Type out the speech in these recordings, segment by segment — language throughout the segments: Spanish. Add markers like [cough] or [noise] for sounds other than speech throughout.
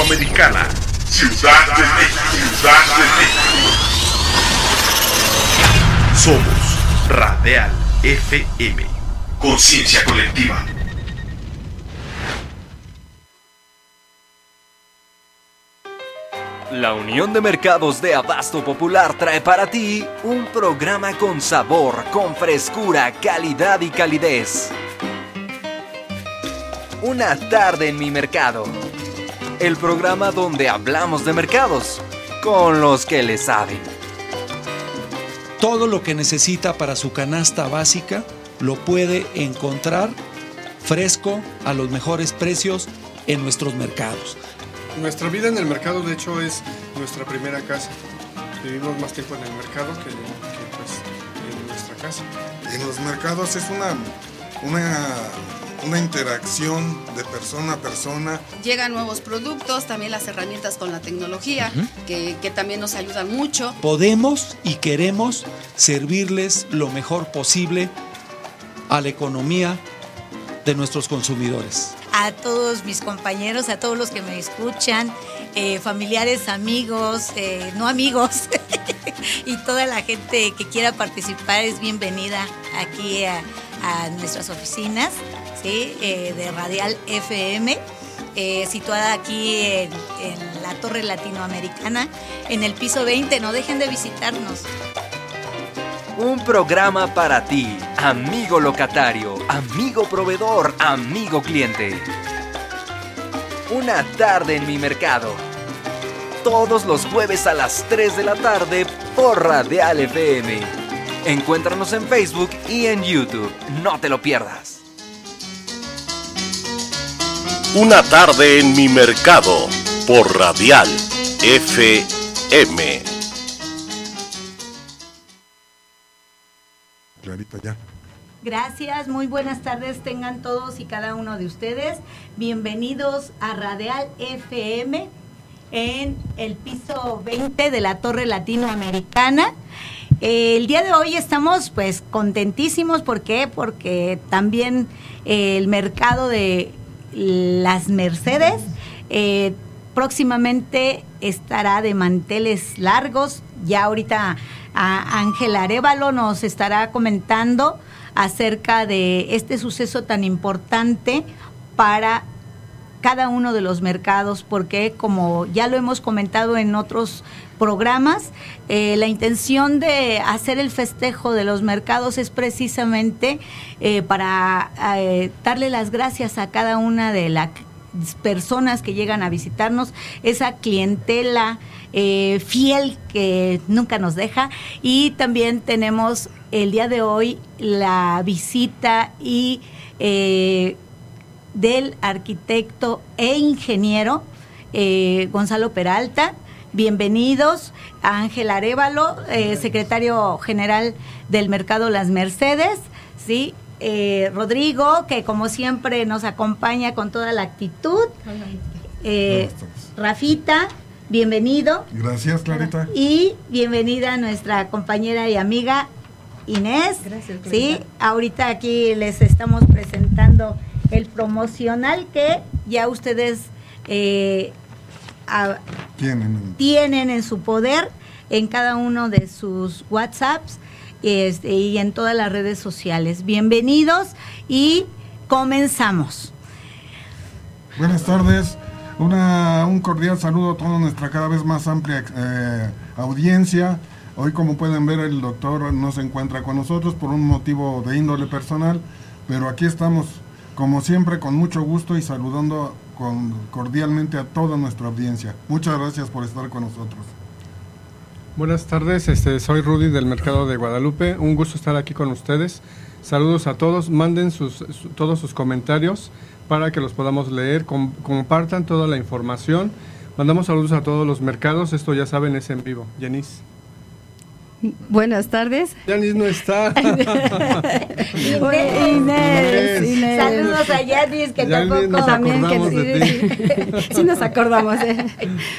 Ciudad de México. Ciudad de México. Somos Radial FM. Conciencia colectiva. La Unión de Mercados de Abasto Popular trae para ti un programa con sabor, con frescura, calidad y calidez. Una tarde en mi mercado. El programa donde hablamos de mercados con los que le saben. Todo lo que necesita para su canasta básica lo puede encontrar fresco a los mejores precios en nuestros mercados. Nuestra vida en el mercado, de hecho, es nuestra primera casa. Vivimos más tiempo en el mercado que, que, pues, en nuestra casa. En los mercados es una, una, una interacción de persona a persona. Llegan nuevos productos, también las herramientas con la tecnología, que, que también nos ayudan mucho. Podemos y queremos servirles lo mejor posible a la economía de nuestros consumidores. A todos mis compañeros, a todos los que me escuchan, eh, familiares, amigos, eh, no amigos, [laughs] y toda la gente que quiera participar es bienvenida aquí a, a nuestras oficinas Eh, de Radial FM. eh, situada aquí en, en la Torre Latinoamericana, en el piso 20. No dejen de visitarnos. Un programa para ti, amigo locatario, amigo proveedor, amigo cliente. Una tarde en mi mercado. Todos los jueves a las 3 de la tarde por Radial FM. Encuéntranos en Facebook y en YouTube. No te lo pierdas. Una tarde en mi mercado por Radial FM. Clarita ya. Gracias, muy buenas tardes tengan todos y cada uno de ustedes. Bienvenidos a Radial FM en el piso 20 de la Torre Latinoamericana. Eh, el día de hoy estamos pues contentísimos, ¿por qué? Porque también eh, el mercado de las Mercedes eh, próximamente estará de manteles largos. Ya ahorita Ángela Arevalo nos estará comentando acerca de este suceso tan importante para cada uno de los mercados, porque como ya lo hemos comentado en otros programas, eh, la intención de hacer el festejo de los mercados es precisamente eh, para eh, darle las gracias a cada una de las personas que llegan a visitarnos, esa clientela fiel que nunca nos deja. Y también tenemos el día de hoy la visita y del arquitecto e ingeniero eh, Gonzalo Peralta. Bienvenidos a Ángel Arevalo, eh, secretario general del Mercado Las Mercedes, ¿sí? Eh, Rodrigo, que como siempre nos acompaña con toda la actitud. Eh. Rafita, bienvenido. Gracias, Clarita. Y bienvenida a nuestra compañera y amiga Inés. Gracias, Clarita. Sí, ahorita aquí les estamos presentando el promocional que ya ustedes eh, a- Tienen. tienen en su poder en cada uno de sus WhatsApps este, y en todas las redes sociales. Bienvenidos y comenzamos. Buenas tardes. Una, un cordial saludo a toda nuestra cada vez más amplia eh, audiencia. Hoy, como pueden ver, el doctor no se encuentra con nosotros por un motivo de índole personal, pero aquí estamos, como siempre, con mucho gusto y saludando con, cordialmente a toda nuestra audiencia. Muchas gracias por estar con nosotros. Buenas tardes, este, soy Rudy del Mercado de Guadalupe. Un gusto estar aquí con ustedes. Saludos a todos. Manden sus, su- todos sus comentarios para que los podamos leer. Com- compartan toda la información. Mandamos saludos a todos los mercados. Esto ya saben, es en vivo. Yanis. Buenas tardes. Yanis no está. [laughs] [laughs] Inés, Inés. Saludos a Yanis, que Yanis, tampoco nos También que sí, [laughs] sí nos acordamos. eh.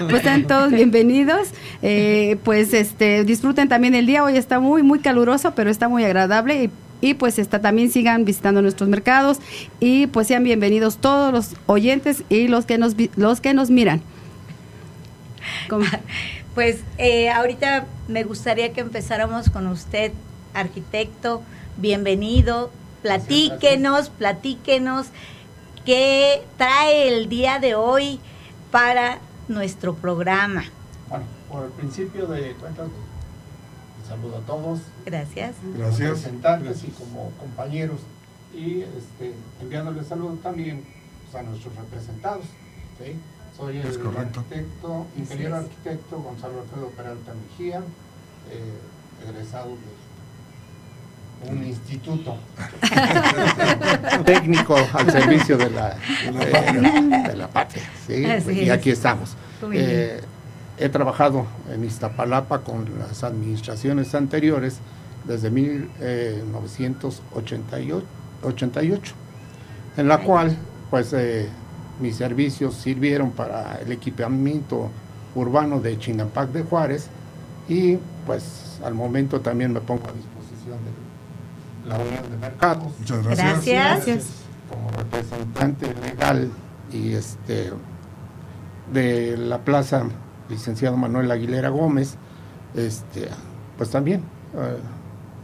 Pues sean todos bienvenidos. Eh, pues este disfruten también el día. Hoy está muy muy caluroso, pero está muy agradable y y pues está también sigan visitando nuestros mercados y pues sean bienvenidos todos los oyentes y los que nos vi- los que nos miran. Pues eh, ahorita me gustaría que empezáramos con usted, arquitecto. Bienvenido. Platíquenos, platíquenos qué trae el día de hoy para nuestro programa. Bueno, por el principio de cuentas, saludo a todos. Gracias. Gracias. Representantes y como compañeros. Y este, enviándoles saludos también pues, a nuestros representados. ¿sí? Soy el arquitecto, ingeniero arquitecto Gonzalo Alfredo Peralta Mejía, eh, egresado de un instituto [laughs] técnico al servicio de la, eh, de la patria. ¿sí? [laughs] Así Y aquí estamos. Eh, he trabajado en Iztapalapa con las administraciones anteriores desde eh, 1988, en la cual pues eh, mis servicios sirvieron para el equipamiento urbano de Chinampac de Juárez y pues al momento también me pongo a disposición de la Unión de Mercados Muchas gracias. Gracias. como representante legal y este de la plaza licenciado Manuel Aguilera Gómez este pues también eh,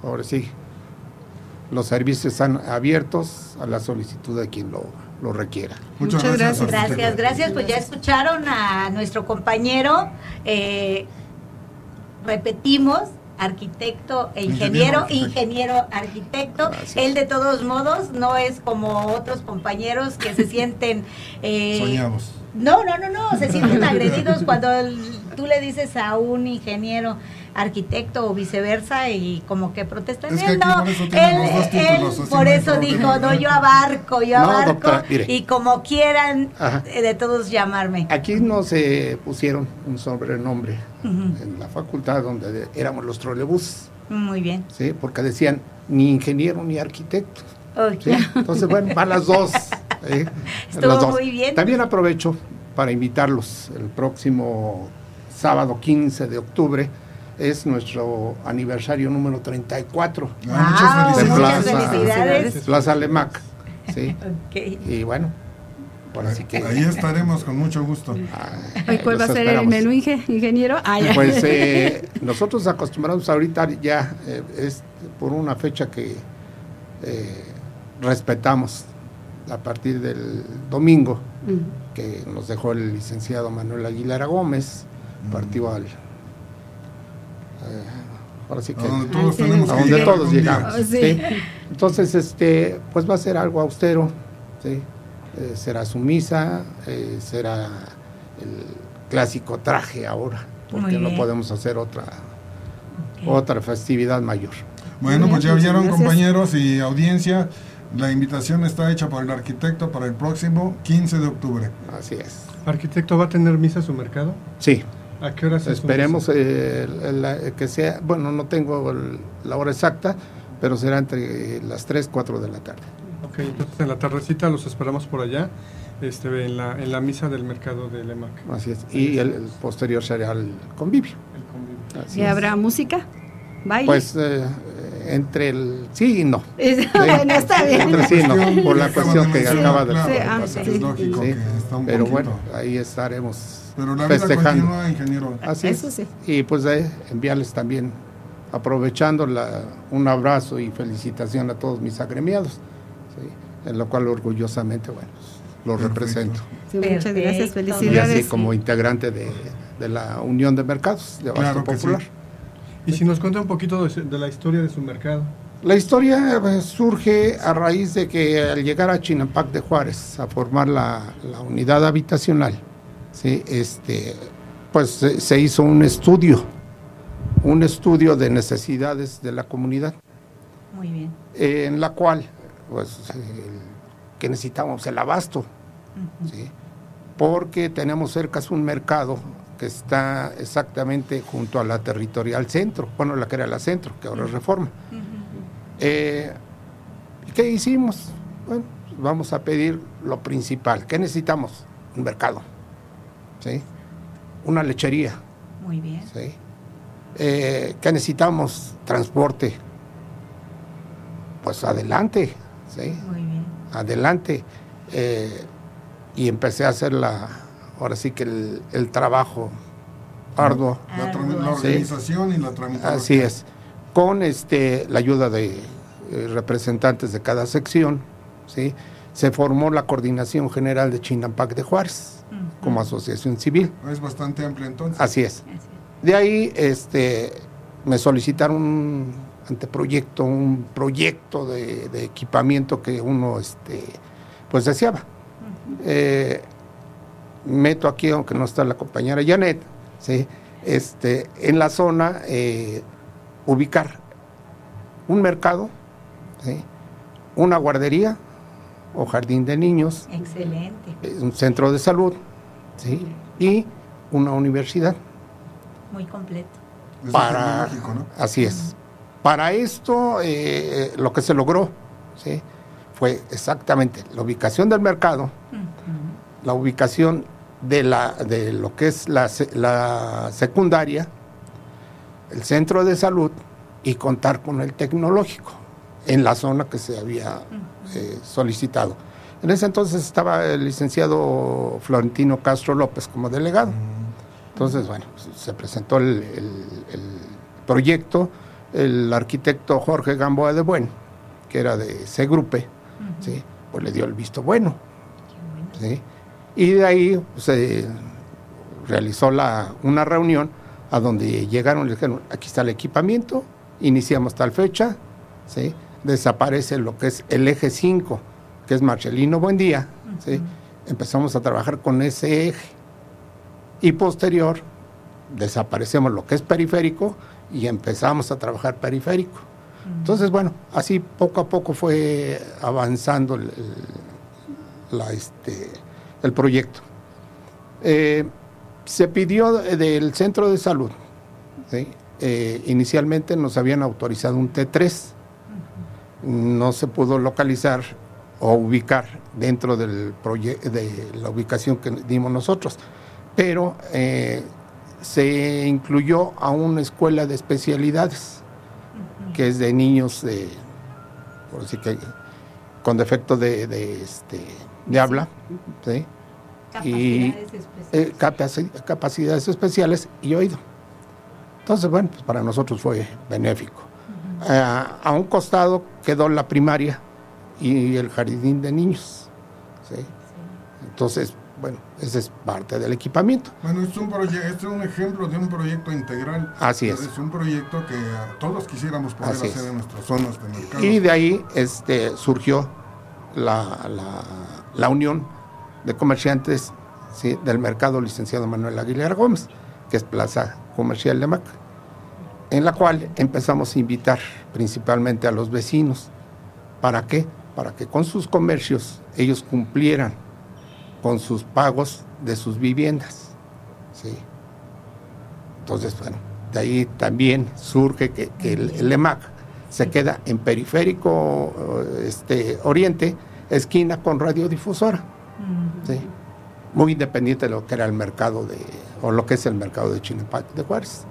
ahora sí los servicios están abiertos a la solicitud de quien lo, lo requiera Muchas, Muchas gracias. gracias. Gracias, gracias. Pues ya escucharon a nuestro compañero. eh, repetimos, arquitecto e ingeniero, Ingeniero, ingeniero arquitecto. Gracias. Él de todos modos no es como otros compañeros que se sienten... eh, Soñados. No, no, no, no, se sienten [laughs] agredidos cuando el- tú le dices a un ingeniero arquitecto o viceversa y como que protestan. Es que Él no, por eso los títulos, él por dijo, no, yo abarco, yo No, abarco doctora, mire. y como quieran Ajá. eh, de todos llamarme. aquí no se pusieron un sobrenombre Ujú, en la facultad donde de- éramos los trolebuses Muy bien. ¿sí? porque decían ni ingeniero ni arquitecto. ¿sí? Entonces, bueno, van las dos. [laughs] ¿eh? Estuvo Las dos. muy bien. También aprovecho para invitarlos el próximo sábado 15 de octubre. Es nuestro aniversario número 34. Ah, Wow, muchas muchas Plaza. felicidades. Plaza Lemac. ¿sí? [laughs] Y bueno, ahora sí que... Ahí estaremos con mucho gusto. Hoy, ¿Cuál va a ser el menú, inge- ingeniero? Pues eh, [laughs] nosotros acostumbramos ahorita ya, eh, es por una fecha que eh, respetamos a partir del domingo, Ujú. que nos dejó el licenciado Manuel Aguilera Gómez, partió al... eh, ahora sí que... A donde todos sí. tenemos a que donde todos llegamos. Sí. ¿sí? Entonces, este, pues va a ser algo austero, ¿sí? Eh, será su misa, eh, será el clásico traje ahora, porque no podemos hacer otra, otra festividad mayor. Bueno, pues ya vieron compañeros y audiencia, la invitación está hecha por el arquitecto para el próximo 15 de octubre. Así es. ¿Arquitecto va a tener misa su mercado? Sí, ¿A qué hora se esperemos eh, el- el- que sea, bueno, no tengo el- la hora exacta, pero será entre las 3, 4 de la tarde. Ok, entonces en la tardecita los esperamos por allá, este, en, la, en la misa del mercado de Lemac. Así es. Y el, el posterior será el convivio. El convivio. Así ¿Y es. habrá música? ¿Baile? Pues eh, entre el sí y no. [laughs] Bueno, está bien. Entre sí y no, por la cuestión que acaba de Sí, ah, sí. Es lógico que está un Pero poquito. bueno, ahí estaremos Pero la vida festejando. continúa, ingeniero. Así Eso es. sí. Y pues eh, enviarles también, aprovechando la, un abrazo y felicitación a todos mis agremiados, ¿sí? en lo cual orgullosamente, bueno, los Perfecto. represento. Sí, muchas Perfecto. gracias, Y así felicidades. como integrante de, de la Unión de Mercados de Abasto Claro Popular. Y si nos cuenta un poquito de, su- de la historia de su mercado. La historia eh, surge a raíz de que al llegar a Chinampac de Juárez a formar la, la unidad habitacional, ¿sí? este, pues se, hizo un estudio, un estudio de necesidades de la comunidad, Muy bien. eh, en la cual, pues, el- que necesitábamos el abasto, ¿sí? porque tenemos cerca un mercado que está exactamente junto a la territorial centro, bueno, la que era la centro, que ahora es reforma. Eh, ¿Qué hicimos? Bueno, pues vamos a pedir lo principal. ¿Qué necesitamos? Un mercado, ¿sí? Una lechería, Muy bien. ¿sí? Eh, ¿Qué necesitamos? Transporte. Pues adelante, ¿sí? Muy bien. Adelante. Eh, y empecé a hacer la, ahora sí que el, el trabajo arduo. La, Sí. organización y la tramitación. Así es. Con este la ayuda de eh, representantes de cada sección, ¿sí? se formó la Coordinación General de Chinampac de Juárez como asociación civil. Es bastante amplio entonces. Así es. De ahí este, me solicitaron un anteproyecto, un proyecto de, de equipamiento que uno este, pues deseaba. Eh, meto aquí, aunque no está la compañera Janet, ¿sí? este, en la zona eh, ubicar un mercado, ¿sí? una guardería o jardín de niños, Excelente. un centro de salud ¿sí? y una universidad. Muy completo. Es para así es para esto eh, lo que se logró ¿sí? fue exactamente la ubicación del mercado la ubicación de la de lo que es la, la secundaria el centro de salud y contar con el tecnológico en la zona que se había eh, solicitado en ese entonces estaba el licenciado Florentino Castro López como delegado entonces, bueno, se presentó el, el- el proyecto, el arquitecto Jorge Gamboa de Buen, que era de C-Grupe, ¿sí? pues le dio el visto bueno. ¿sí? Y de ahí pues, se realizó la, una reunión a donde llegaron y le dijeron, aquí está el equipamiento, iniciamos tal fecha, ¿sí? desaparece lo que es el eje 5, que es Marcelino Buendía, ¿sí? empezamos a trabajar con ese eje y posterior desaparecemos lo que es periférico y empezamos a trabajar periférico. Entonces, bueno, así poco a poco fue avanzando el, el- la, este, el proyecto. Eh, se pidió de- del centro de salud, ¿sí? Eh, inicialmente nos habían autorizado un T3, no se pudo localizar o ubicar dentro del de la ubicación que dimos nosotros, pero eh, se incluyó a una escuela de especialidades, que es de niños de, por decir que, con defecto de, de, este, de habla, ¿sí? y Capacidades especiales. eh, capaci- capacidades especiales y oído. Entonces, bueno, pues para nosotros fue benéfico. Eh, a un costado quedó la primaria y el jardín de niños. ¿sí? Entonces, bueno, ese es parte del equipamiento. Bueno, es un, proye- es un ejemplo de un proyecto integral. Así es. Es un proyecto que todos quisiéramos poder Así hacer es. en nuestras zonas de mercado. Y de ahí este, surgió la, la- la unión de comerciantes ¿sí? del mercado licenciado Manuel Aguilar Gómez, que es Plaza Comercial de Maca, en la cual empezamos a invitar principalmente a los vecinos. ¿Para qué? Para que con sus comercios ellos cumplieran con sus pagos de sus viviendas. ¿sí? Entonces, bueno, de ahí también surge que, que el, el EMAC se queda en periférico eh, este, oriente, esquina con radiodifusora. ¿sí? Muy independiente de lo que era el mercado de, o lo que es el mercado de Chinapac de Juárez.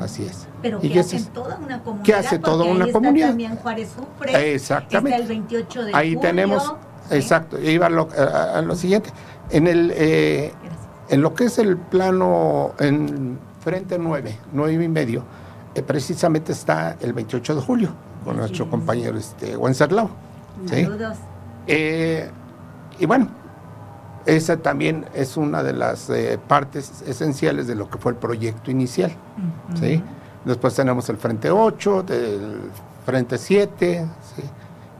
Así es. Pero ese hacen es- toda una comunidad. ¿Qué hace toda una ahí está comunidad? También Juárez Sufre. Exactamente. Está el 28 de Ahí julio, tenemos, ¿sí? exacto, iba a lo, a- a lo siguiente. En el eh, en lo que es el plano en frente 9, 9 y medio, eh, precisamente está el 28 de julio con nuestro compañero este Wenceslao. ¿sí? Saludos. Eh, y bueno, esa también es una de las eh, partes esenciales de lo que fue el proyecto inicial. ¿sí? Después tenemos el Frente 8, el Frente 7, ¿sí?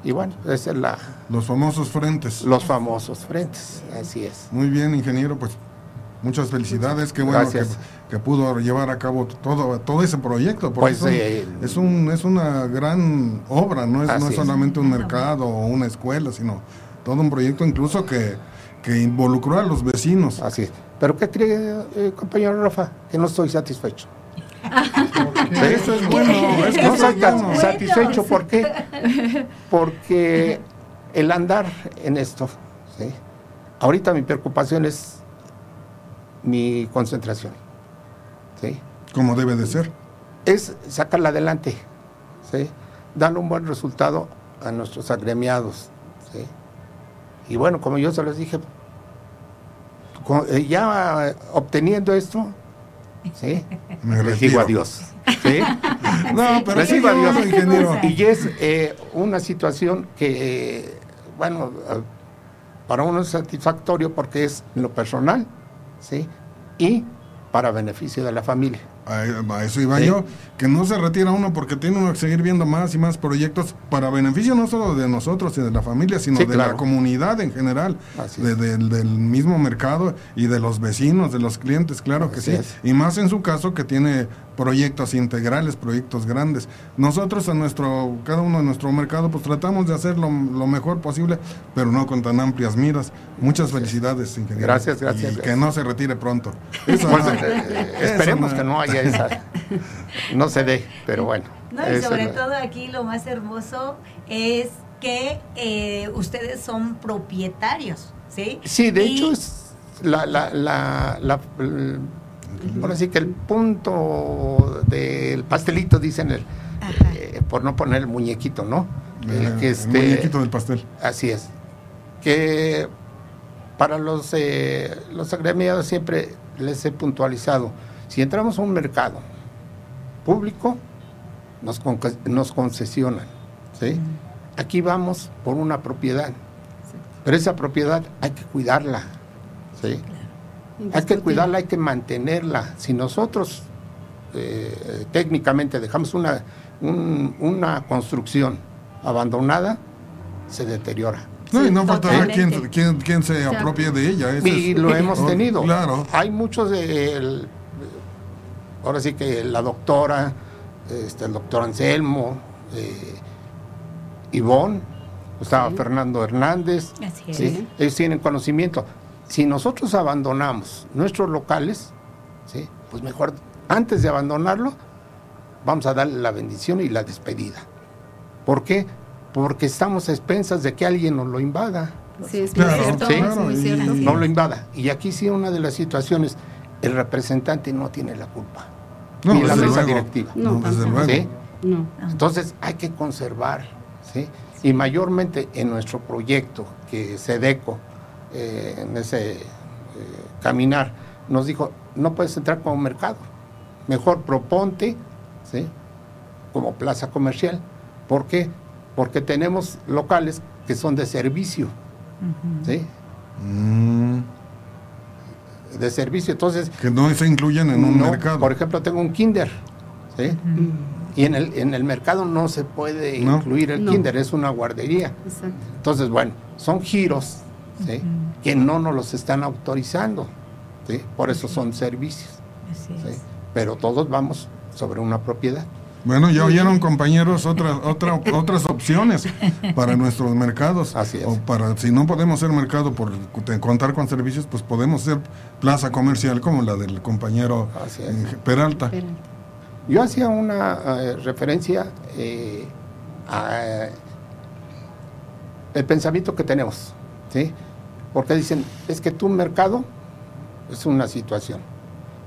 y bueno, esa es la, Los famosos frentes. los famosos frentes, así es. Muy bien, ingeniero, pues muchas felicidades. Qué bueno que, pudo llevar a cabo todo, todo ese proyecto. Porque Pues, es, un- eh, es, un- es una gran obra, no es, no es. solamente un mercado o una escuela, sino todo un proyecto incluso que, que involucró a los vecinos. Así es. Pero ¿qué cree, eh, compañero Rafa? Que no estoy satisfecho. Eso es bueno, [laughs] es que No soy bueno. satisfecho, ¿por qué? [laughs] Porque el andar en esto, ¿sí? ahorita mi preocupación es mi concentración, ¿sí? Como debe de ser. es sacarla adelante, ¿sí? darle un buen resultado a nuestros agremiados. ¿sí? Y bueno, como yo se los dije, ya eh, obteniendo esto, ¿sí? Me Les digo adiós. ¿sí? [laughs] No, pero Les digo adiós, ingeniero. Y es eh, una situación que, eh, bueno, eh, para uno es satisfactorio porque es lo personal, ¿sí? Y para beneficio de la familia. A, a eso iba Sí. yo, que no se retira uno porque tiene uno que seguir viendo más y más proyectos para beneficio no solo de nosotros y de la familia, sino Sí, de claro. la comunidad en general, de- del- mismo mercado y de los vecinos, de los clientes, claro que sí. es. Y más en su caso que tiene proyectos integrales, proyectos grandes. Nosotros en nuestro, cada uno en nuestro mercado, pues tratamos de hacer lo, lo mejor posible, pero no con tan amplias miras. Muchas felicidades, ingeniero. Gracias, gracias, Y que no se retire pronto. [laughs] Eso Pues, no. eh, esperemos que no haya esa, [laughs] no se dé, pero bueno. No, y sobre todo aquí lo más hermoso es que eh, ustedes son propietarios, ¿sí? Sí, de Y- hecho es la, la, la, la- el- ahora sí que el punto del pastelito, dicen, el, Ajá. eh, por no poner el muñequito, ¿no? Eh, El que el este- muñequito del pastel. Así es. Que para los, eh, los agremiados siempre les he puntualizado, si entramos a un mercado público, nos, con- nos concesionan. ¿sí? Aquí vamos por una propiedad, pero esa propiedad hay que cuidarla. ¿sí? Hay que cuidarla, hay que mantenerla. Si nosotros eh, técnicamente dejamos una, un- una construcción abandonada, se deteriora. No, Sí, y no faltará quien, quien, quien se sea, apropie de ella. ese Y es- lo [laughs] hemos tenido. Claro. Hay muchos de. el- ahora sí que la doctora, este, el doctor Anselmo, eh, Ivonne, estaba Fernando Hernández. Así es. ¿sí? Ellos tienen conocimiento. Si nosotros abandonamos nuestros locales, ¿sí? pues mejor, antes de abandonarlo, vamos a darle la bendición y la despedida. ¿Por qué? Porque estamos a expensas de que alguien nos lo invada Sí, es muy Claro, cierto, sí. es muy y- cierto. no lo invada. Y aquí sí una de las situaciones, el representante no tiene la culpa. No, ni la mesa luego. directiva. No, No, desde luego. Entonces hay que conservar, ¿sí? Y mayormente en nuestro proyecto que SEDECO, eh, en ese eh, caminar, nos dijo, no puedes entrar como mercado, mejor proponte, ¿sí? Como plaza comercial. ¿Por qué? Porque tenemos locales que son de servicio, ¿sí? Mm, De servicio, entonces que no se incluyen en un No, mercado. Por ejemplo, tengo un kinder, ¿sí? Y en el, en el mercado no se puede No. incluir el No. kinder, es una guardería. Exacto. Entonces, bueno, son giros ¿sí? que no nos los están autorizando, ¿sí? Por eso son servicios, Así ¿sí? es. Pero todos vamos sobre una propiedad. Bueno, ya oyeron compañeros otras otra, otras opciones para nuestros mercados. Así es. O para si no podemos ser mercado por contar con servicios, pues podemos ser plaza comercial como la del compañero eh, Peralta. Yo hacía una eh, referencia eh, a el pensamiento que tenemos, ¿sí? Porque dicen, es que tu mercado es una situación,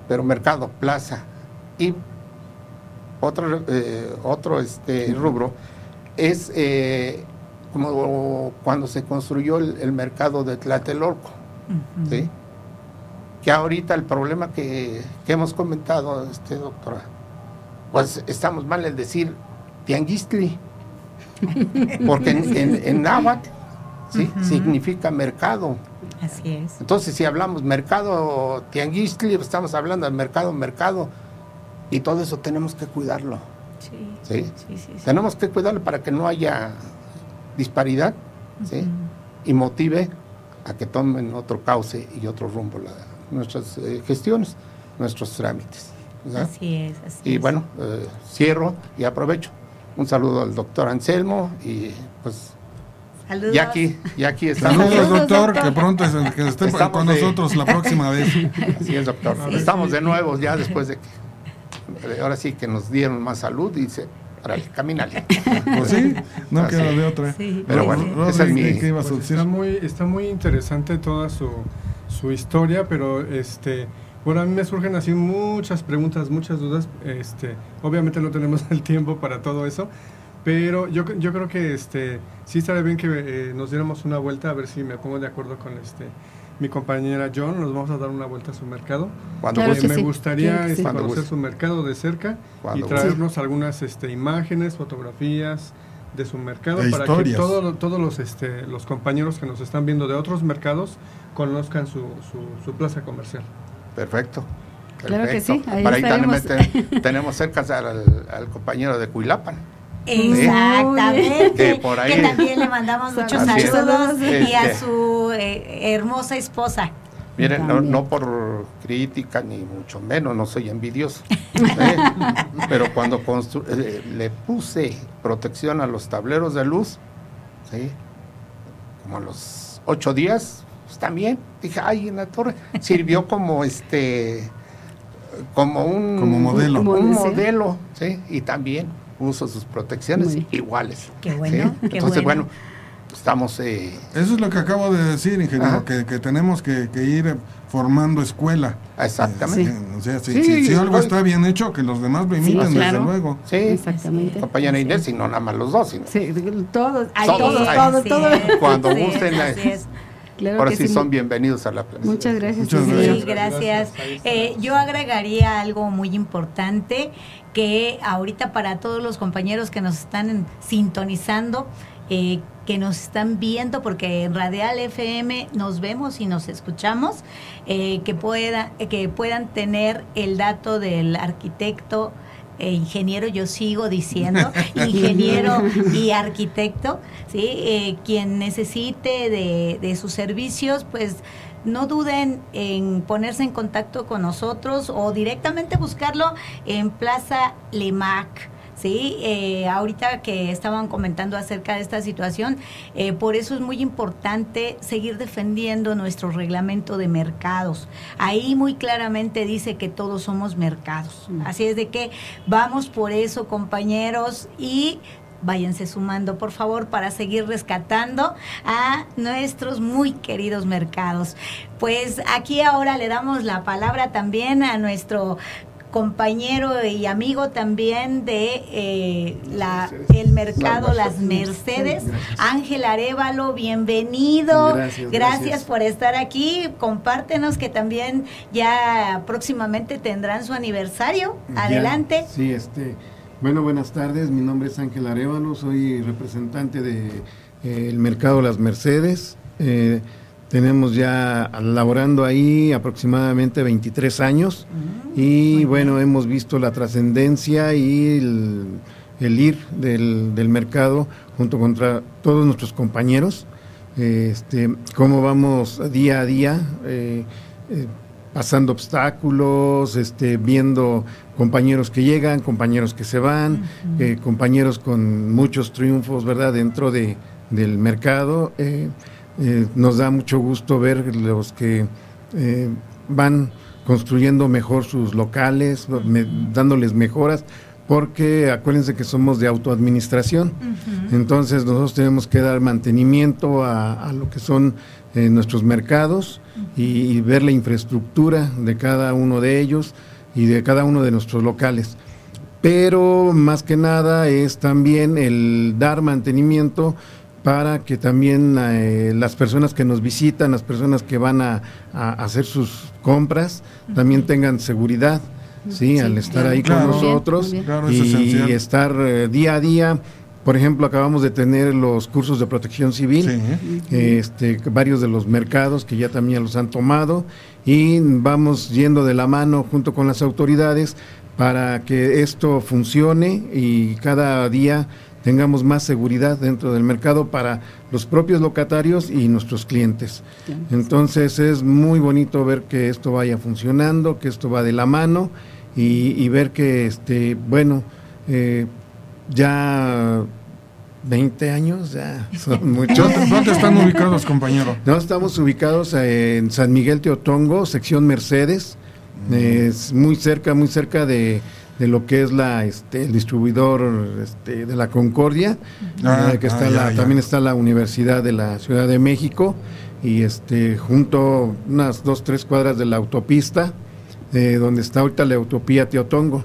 pero mercado, plaza y otro, eh, otro este, rubro es eh, como cuando se construyó el, el mercado de Tlatelolco, ¿sí? Que ahorita el problema que, que hemos comentado, este, doctora, pues estamos mal en decir tianguistli, porque en, en, en náhuatl ¿sí? significa mercado. Así es. Entonces, si hablamos mercado tianguistli, estamos hablando del mercado, mercado, y todo eso tenemos que cuidarlo. Sí. Tenemos que cuidarlo para que no haya disparidad y motive a que tomen otro cauce y otro rumbo la- nuestras eh, gestiones, nuestros trámites. ¿verdad? Así es, así Y es. bueno, eh, cierro y aprovecho. Un saludo al doctor Anselmo y pues Saludos. aquí estamos. Saludos, Saludos, doctor, doctor. que pronto es el que esté Estamos con de- nosotros la próxima [laughs] vez. Así es, doctor. Estamos de nuevo ya después de que ahora sí que nos dieron más salud y dice, órale, camínale. Pues sí, no Así queda de otra. Sí, Pero bueno, sí. Rodri, esa es mi- ¿qué- qué ibas a Pues está muy, está muy interesante toda su, su historia, pero este, bueno, a mí me surgen así muchas preguntas, muchas dudas. Este, obviamente no tenemos [laughs] el tiempo para todo eso, pero yo, yo creo que este, sí estaría bien que eh, nos diéramos una vuelta a ver si me pongo de acuerdo con este, mi compañera John, nos vamos a dar una vuelta a su mercado. Cuando Claro Eh, que me sí, gustaría que este, sí. Conocer su mercado de cerca y traernos algunas este, imágenes, fotografías de su mercado E para que historias. todo- todos los, este, los compañeros que nos están viendo de otros mercados conozcan su, su, su plaza comercial. Perfecto. Claro que sí, ahí Para ahí también tenemos cerca al, al compañero de Cuilapan. Exactamente. Que por ahí- Que también le mandamos muchos es. saludos y a Este. su eh, hermosa esposa. Miren, no, no por crítica ni mucho menos, no soy envidioso. ¿eh? [laughs] Pero cuando constru- eh, le puse protección a los tableros de luz, ¿sí? como a los ocho días, pues también dije, ay, en la torre sirvió como este, como un Como modelo. un, modelo, ¿sí? Y también puso sus protecciones iguales. Qué bueno, ¿sí? qué Entonces, bueno. bueno, estamos eh, Eso es lo que acabo de decir, ingeniero, que, que tenemos que, que ir formando escuela. exactamente. Eh, o sea, si, Sí, si- si algo está bien hecho, que los demás lo imiten, claro. desde luego. Sí, Exactamente. compañera Inés, y no nada más los dos, sino Sí, todos, Todos, todos, todos, sí, todos. Cuando gusten, así es. Claro ahora que sí sí. son bienvenidos a la plaza. Muchas gracias. Muchas sí, gracias. Sí, gracias. Eh, yo agregaría algo muy importante que ahorita para todos los compañeros que nos están sintonizando, eh, que nos están viendo, porque en Radial FM nos vemos y nos escuchamos, eh, que, pueda, que puedan tener el dato del arquitecto. Eh, ingeniero, yo sigo diciendo, [laughs] ingeniero y arquitecto, ¿sí? Eh, quien necesite de, de sus servicios, pues no duden en ponerse en contacto con nosotros o directamente buscarlo en Plaza Lemac. Sí, eh, ahorita que estaban comentando acerca de esta situación, eh, por eso es muy importante seguir defendiendo nuestro reglamento de mercados. Ahí muy claramente dice que todos somos mercados. Así es de que vamos por eso, compañeros, y váyanse sumando, por favor, para seguir rescatando a nuestros muy queridos mercados. Pues aquí ahora le damos la palabra también a nuestro compañero y amigo también de eh, la, el mercado Las Mercedes, Ángel Arevalo, bienvenido. Gracias, gracias gracias. por estar aquí. Compártenos que también ya próximamente tendrán su aniversario. Ya, Adelante. sí, este, bueno, buenas tardes. Mi nombre es Ángel Arevalo, soy representante de eh, el mercado Las Mercedes. Eh, tenemos ya laborando ahí aproximadamente 23 años y bueno, hemos visto la trascendencia y el, el ir del, del mercado junto contra todos nuestros compañeros. Este, cómo vamos día a día eh, eh, pasando obstáculos, este, viendo compañeros que llegan, compañeros que se van, eh, compañeros con muchos triunfos, ¿verdad? Dentro de, del mercado. Eh, nos da mucho gusto ver los que eh, van construyendo mejor sus locales, me- dándoles mejoras, porque acuérdense que somos de autoadministración. Entonces nosotros tenemos que dar mantenimiento a, a lo que son eh, nuestros mercados y, y ver la infraestructura de cada uno de ellos y de cada uno de nuestros locales. Pero más que nada es también el dar mantenimiento para que también eh, las personas que nos visitan, las personas que van a, a hacer sus compras, también tengan seguridad, ¿sí? Al estar ahí Claro. con nosotros bien. Claro, es y estar eh, día a día. Por ejemplo, acabamos de tener los cursos de protección civil, este, varios de los mercados que ya también los han tomado y vamos yendo de la mano junto con las autoridades para que esto funcione y cada día tengamos más seguridad dentro del mercado para los propios locatarios y nuestros clientes. Entonces es muy bonito ver que esto vaya funcionando, que esto va de la mano y, y ver que, este, bueno, eh, ya 20 años, ya [laughs] son muchos. ¿Dónde- dónde están ubicados, compañero? No, estamos ubicados en San Miguel Teotongo, sección Mercedes, es muy cerca, muy cerca de, de lo que es la este, el distribuidor este, de la Concordia, Ah, eh, que está ah, la- ya, ya. también está la Universidad de la Ciudad de México y este junto unas dos tres cuadras de la autopista, eh, donde está ahorita la utopía Teotongo.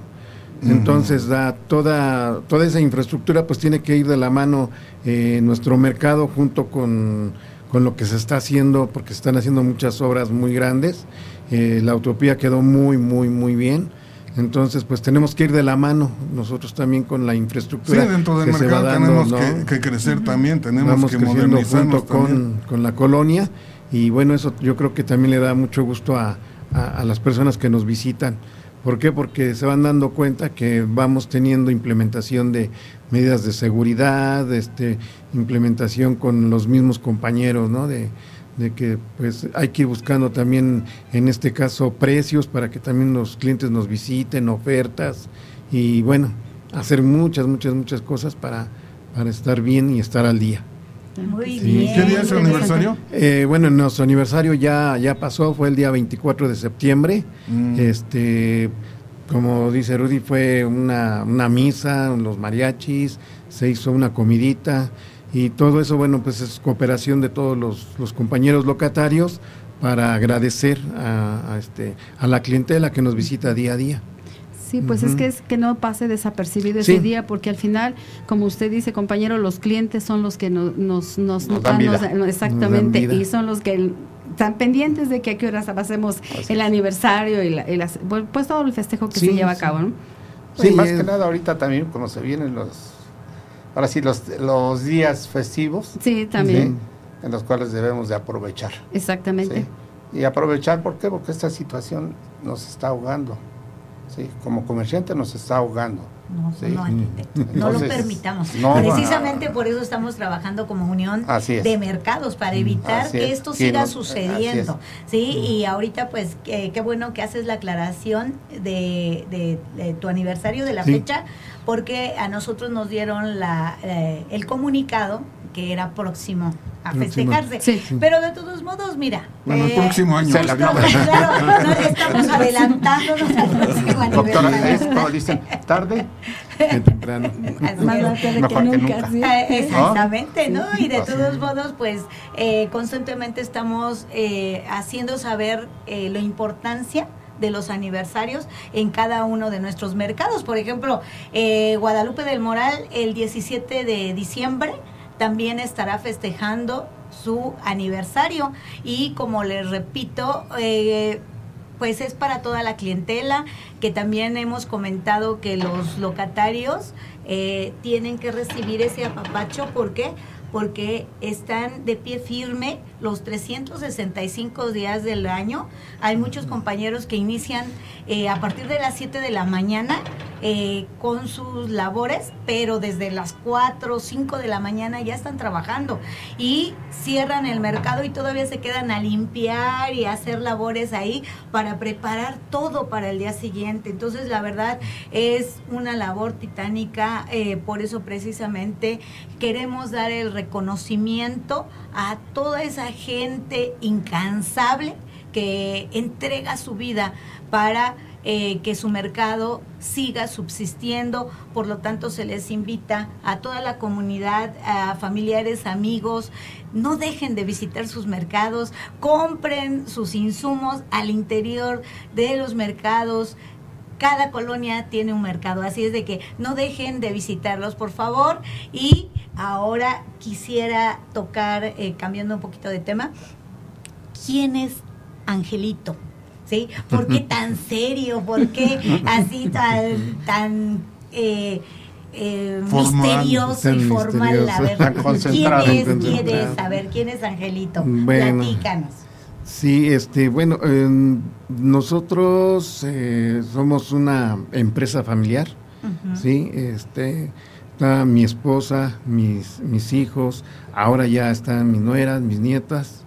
Entonces, da toda, toda esa infraestructura pues tiene que ir de la mano eh, nuestro mercado junto con, con lo que se está haciendo, porque se están haciendo muchas obras muy grandes. Eh, la utopía quedó muy, muy, muy bien. Entonces, pues tenemos que ir de la mano nosotros también con la Sí, infraestructura. dentro del que se va mercado dando, tenemos ¿no? que, que crecer también, tenemos Vamos que modernizarnos junto con, también. con la colonia y bueno, eso yo creo que también le da mucho gusto a, a- a las personas que nos visitan. ¿Por qué? Porque se van dando cuenta que vamos teniendo implementación de medidas de seguridad, este, implementación con los mismos compañeros, ¿no? De, de que pues hay que ir buscando también, en este caso, precios para que también los clientes nos visiten, ofertas y bueno, hacer muchas, muchas, muchas cosas para, para estar bien y estar al día. Muy Sí. bien. ¿Qué día es el aniversario? Eh, bueno, nuestro aniversario ya, ya pasó, fue el día 24 de septiembre. Mm. Este, como dice Rudy, fue una, una misa, los mariachis, se hizo una comidita y todo eso, bueno, pues es cooperación de todos los, los compañeros locatarios para agradecer a, a este, a la clientela que nos visita día a día. Sí, pues es que es que no pase desapercibido Sí. ese día, porque al final, como usted dice, compañero, los clientes son los que no- nos, nos, Nos dan vida. exactamente, Nos dan vida. y son los que están pendientes de que a qué horas hacemos el aniversario y, la- y las- pues, pues todo el festejo que Sí, se lleva a cabo, ¿no? Sí, Sí, más es- que nada ahorita también como se vienen los, ahora sí, los, los días festivos, Sí, también, ¿sí? en los cuales debemos de aprovechar. exactamente. ¿sí? Y aprovechar, ¿por qué? Porque esta situación nos está ahogando. ¿sí? Como comerciante nos está ahogando. No, Sí. no, no lo permitamos. no, Precisamente por eso estamos trabajando como unión Así es. de mercados para evitar Así que es. esto siga sucediendo. Sí, y ahorita pues qué qué bueno que haces la aclaración de, de- de tu aniversario de la Sí. fecha, porque a nosotros nos dieron la, eh, el comunicado que era próximo a festejarse. Sí. Pero de todos modos, mira. Bueno, el eh, próximo año. no, claro, no estamos [laughs] adelantándonos al próximo Doctora, es como dicen, tarde, [laughs] Qué temprano. Más vale que que nunca, nunca. sí. Eh, Exactamente, ¿No? Y de todos modos, pues eh, constantemente estamos eh, haciendo saber eh, la importancia de los aniversarios en cada uno de nuestros mercados. Por ejemplo, eh, Guadalupe del Moral el 17 de diciembre también estará festejando su aniversario y como les repito, eh, pues es para toda la clientela, que también hemos comentado que los locatarios eh, tienen que recibir ese apapacho. ¿Por qué? Porque están de pie firme los 365 días del año. Hay muchos compañeros que inician eh, a partir de las 7 de la mañana eh, con sus labores, pero desde las 4 o 5 de la mañana ya están trabajando y cierran el mercado y todavía se quedan a limpiar y a hacer labores ahí para preparar todo para el día siguiente. Entonces, la verdad es una labor titánica, eh, por eso precisamente queremos dar el reconocimiento a toda esa gente incansable que entrega su vida para eh, que su mercado siga subsistiendo. Por lo tanto, se les invita a toda la comunidad, a familiares, amigos, no dejen de visitar sus mercados, compren sus insumos al interior de los mercados. Cada colonia tiene un mercado, así es de que no dejen de visitarlos, por favor. Y ahora quisiera tocar, eh, cambiando un poquito de tema, ¿quién es Angelito? ¿Sí? ¿Por qué tan [laughs] serio? ¿Por qué así tan, tan eh, eh, Formal. misterioso y formal? A ver, ¿quién es? ¿Quién es? A ver, ¿quién es Angelito? Bueno. Platícanos. Sí, este, bueno, eh, nosotros eh, somos una empresa familiar, sí, este, está mi esposa, mis, mis hijos, ahora ya están mis nueras, mis nietas,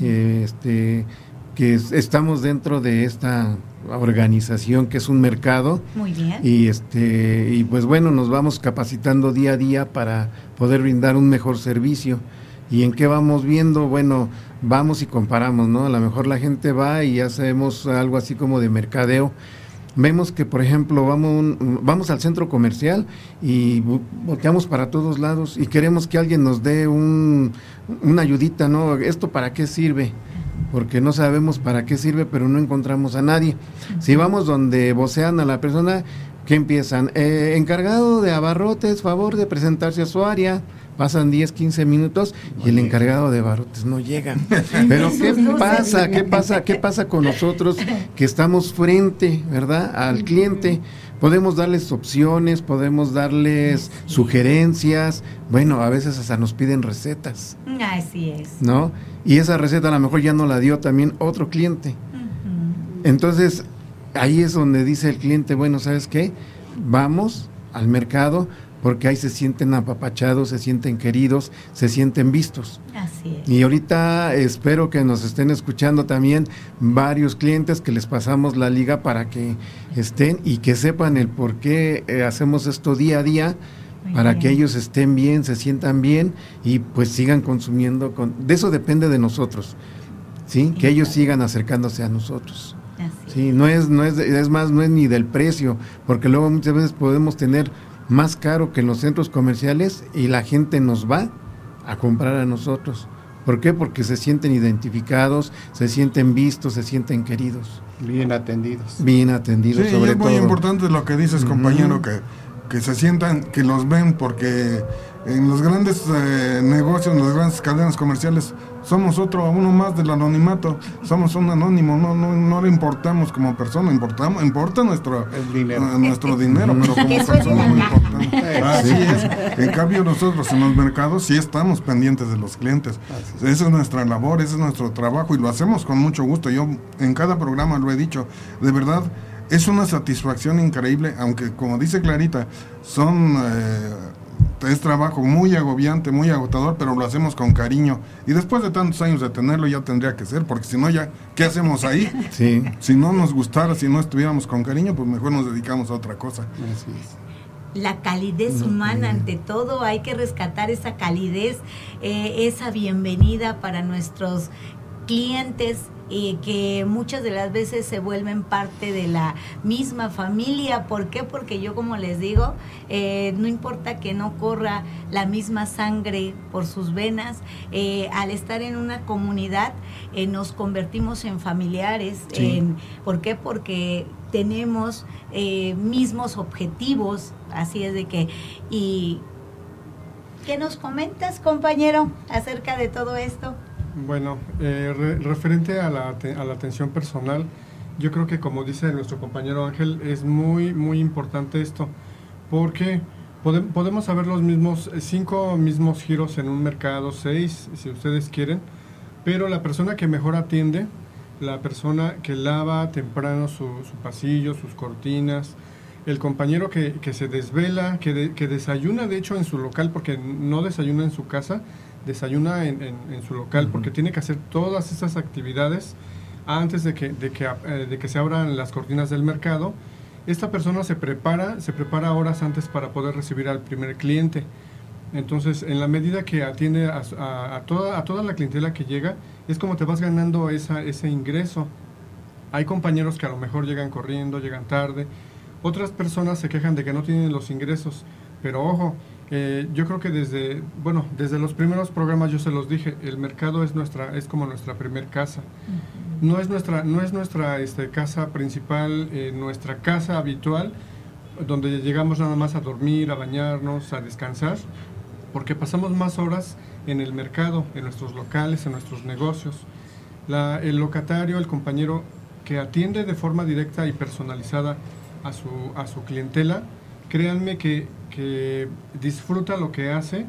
este, que es- estamos dentro de esta organización que es un mercado. Muy bien. y este y pues bueno nos vamos capacitando día a día para poder brindar un mejor servicio. Y en qué vamos viendo bueno vamos y comparamos no a lo mejor la gente va y hacemos algo así como de mercadeo. Vemos que por ejemplo vamos un- vamos al centro comercial y volteamos para todos lados y queremos que alguien nos dé un, una ayudita no esto para qué sirve porque no sabemos para qué sirve, pero no encontramos a nadie. Si vamos donde vocean a la persona, ¿qué empiezan? Eh, encargado de abarrotes, favor de presentarse a su área, pasan 10, 15 minutos y el encargado de barrotes no llega. [laughs] Pero ¿qué pasa? ¿Qué pasa? ¿Qué pasa con nosotros que estamos frente, ¿verdad? Al cliente. Podemos darles opciones, podemos darles sugerencias, bueno, a veces hasta nos piden recetas. Así es. ¿No? Y esa receta a lo mejor ya no la dio también otro cliente. Entonces, ahí es donde dice el cliente, bueno, ¿sabes qué? Vamos al mercado porque ahí se sienten apapachados, se sienten queridos, se sienten vistos. Así es. Y ahorita espero que nos estén escuchando también varios clientes que les pasamos la liga para que estén y que sepan el por qué eh, hacemos esto día a día para que ellos estén bien, se sientan bien y pues sigan consumiendo. Con... De eso depende de nosotros, ¿sí? Que ellos sigan acercándose a nosotros. Sí, no es, no es, es más, no es ni del precio, porque luego muchas veces podemos tener más caro que en los centros comerciales y la gente nos va a comprar a nosotros. ¿Por qué? Porque se sienten identificados, se sienten vistos, se sienten queridos. Bien atendidos. Bien atendidos, sí, sobre es muy importante lo que dices, compañero, que, que se sientan, que los ven, porque en los grandes eh, negocios, en las grandes cadenas comerciales, somos otro, uno más del anonimato, somos un anónimo, no, no, no le importamos como persona, importamos, importa nuestro dinero, eh, nuestro [laughs] dinero pero como persona muy importante. Así es. En cambio nosotros en los mercados sí estamos pendientes de los clientes. Esa es nuestra labor, ese es nuestro trabajo y lo hacemos con mucho gusto. Yo en cada programa lo he dicho, de verdad es una satisfacción increíble, aunque como dice Clarita, son eh, es trabajo muy agobiante, muy agotador, pero lo hacemos con cariño. Y después de tantos años de tenerlo ya tendría que ser, porque si no ya, ¿qué hacemos ahí? [laughs] Sí. Si no nos gustara, si no estuviéramos con cariño, pues mejor nos dedicamos a otra cosa. Así es. La calidez humana ante todo, hay que rescatar esa calidez, eh, esa bienvenida para nuestros clientes y que muchas de las veces se vuelven parte de la misma familia. ¿Por qué? Porque yo, como les digo, eh, no importa que no corra la misma sangre por sus venas, eh, al estar en una comunidad eh, nos convertimos en familiares. En, ¿Por qué? Porque tenemos mismos objetivos, así es de que... Y, ¿Qué nos comentas, compañero, acerca de todo esto? Bueno, eh, referente a la, a la atención personal, yo creo que como dice nuestro compañero Ángel, es muy, muy importante esto, porque podemos saber los mismos, cinco mismos giros en un mercado, seis, si ustedes quieren, pero la persona que mejor atiende, la persona que lava temprano su, pasillo, sus cortinas, el compañero que, se desvela, que, que desayuna de hecho en su local porque no desayuna en su casa, desayuna en, en, su local, porque tiene que hacer todas esas actividades antes de que, de que, eh, de que se abran las cortinas del mercado. Esta persona se prepara, se prepara horas antes para poder recibir al primer cliente. Entonces, en la medida que atiende a, a, toda, a toda la clientela que llega, es como te vas ganando esa, ese ingreso. Hay compañeros que a lo mejor llegan corriendo, llegan tarde. Otras personas se quejan de que no tienen los ingresos. Pero ojo, eh, yo creo que desde, bueno, desde los primeros programas yo se los dije, el mercado es nuestra, es como nuestra primer casa. No es nuestra, no es nuestra este, casa principal, eh, nuestra casa habitual, donde llegamos nada más a dormir, a bañarnos, a descansar, porque pasamos más horas en el mercado, en nuestros locales, en nuestros negocios. La, el locatario, el compañero que atiende de forma directa y personalizada a su, a su clientela, créanme que que disfruta lo que hace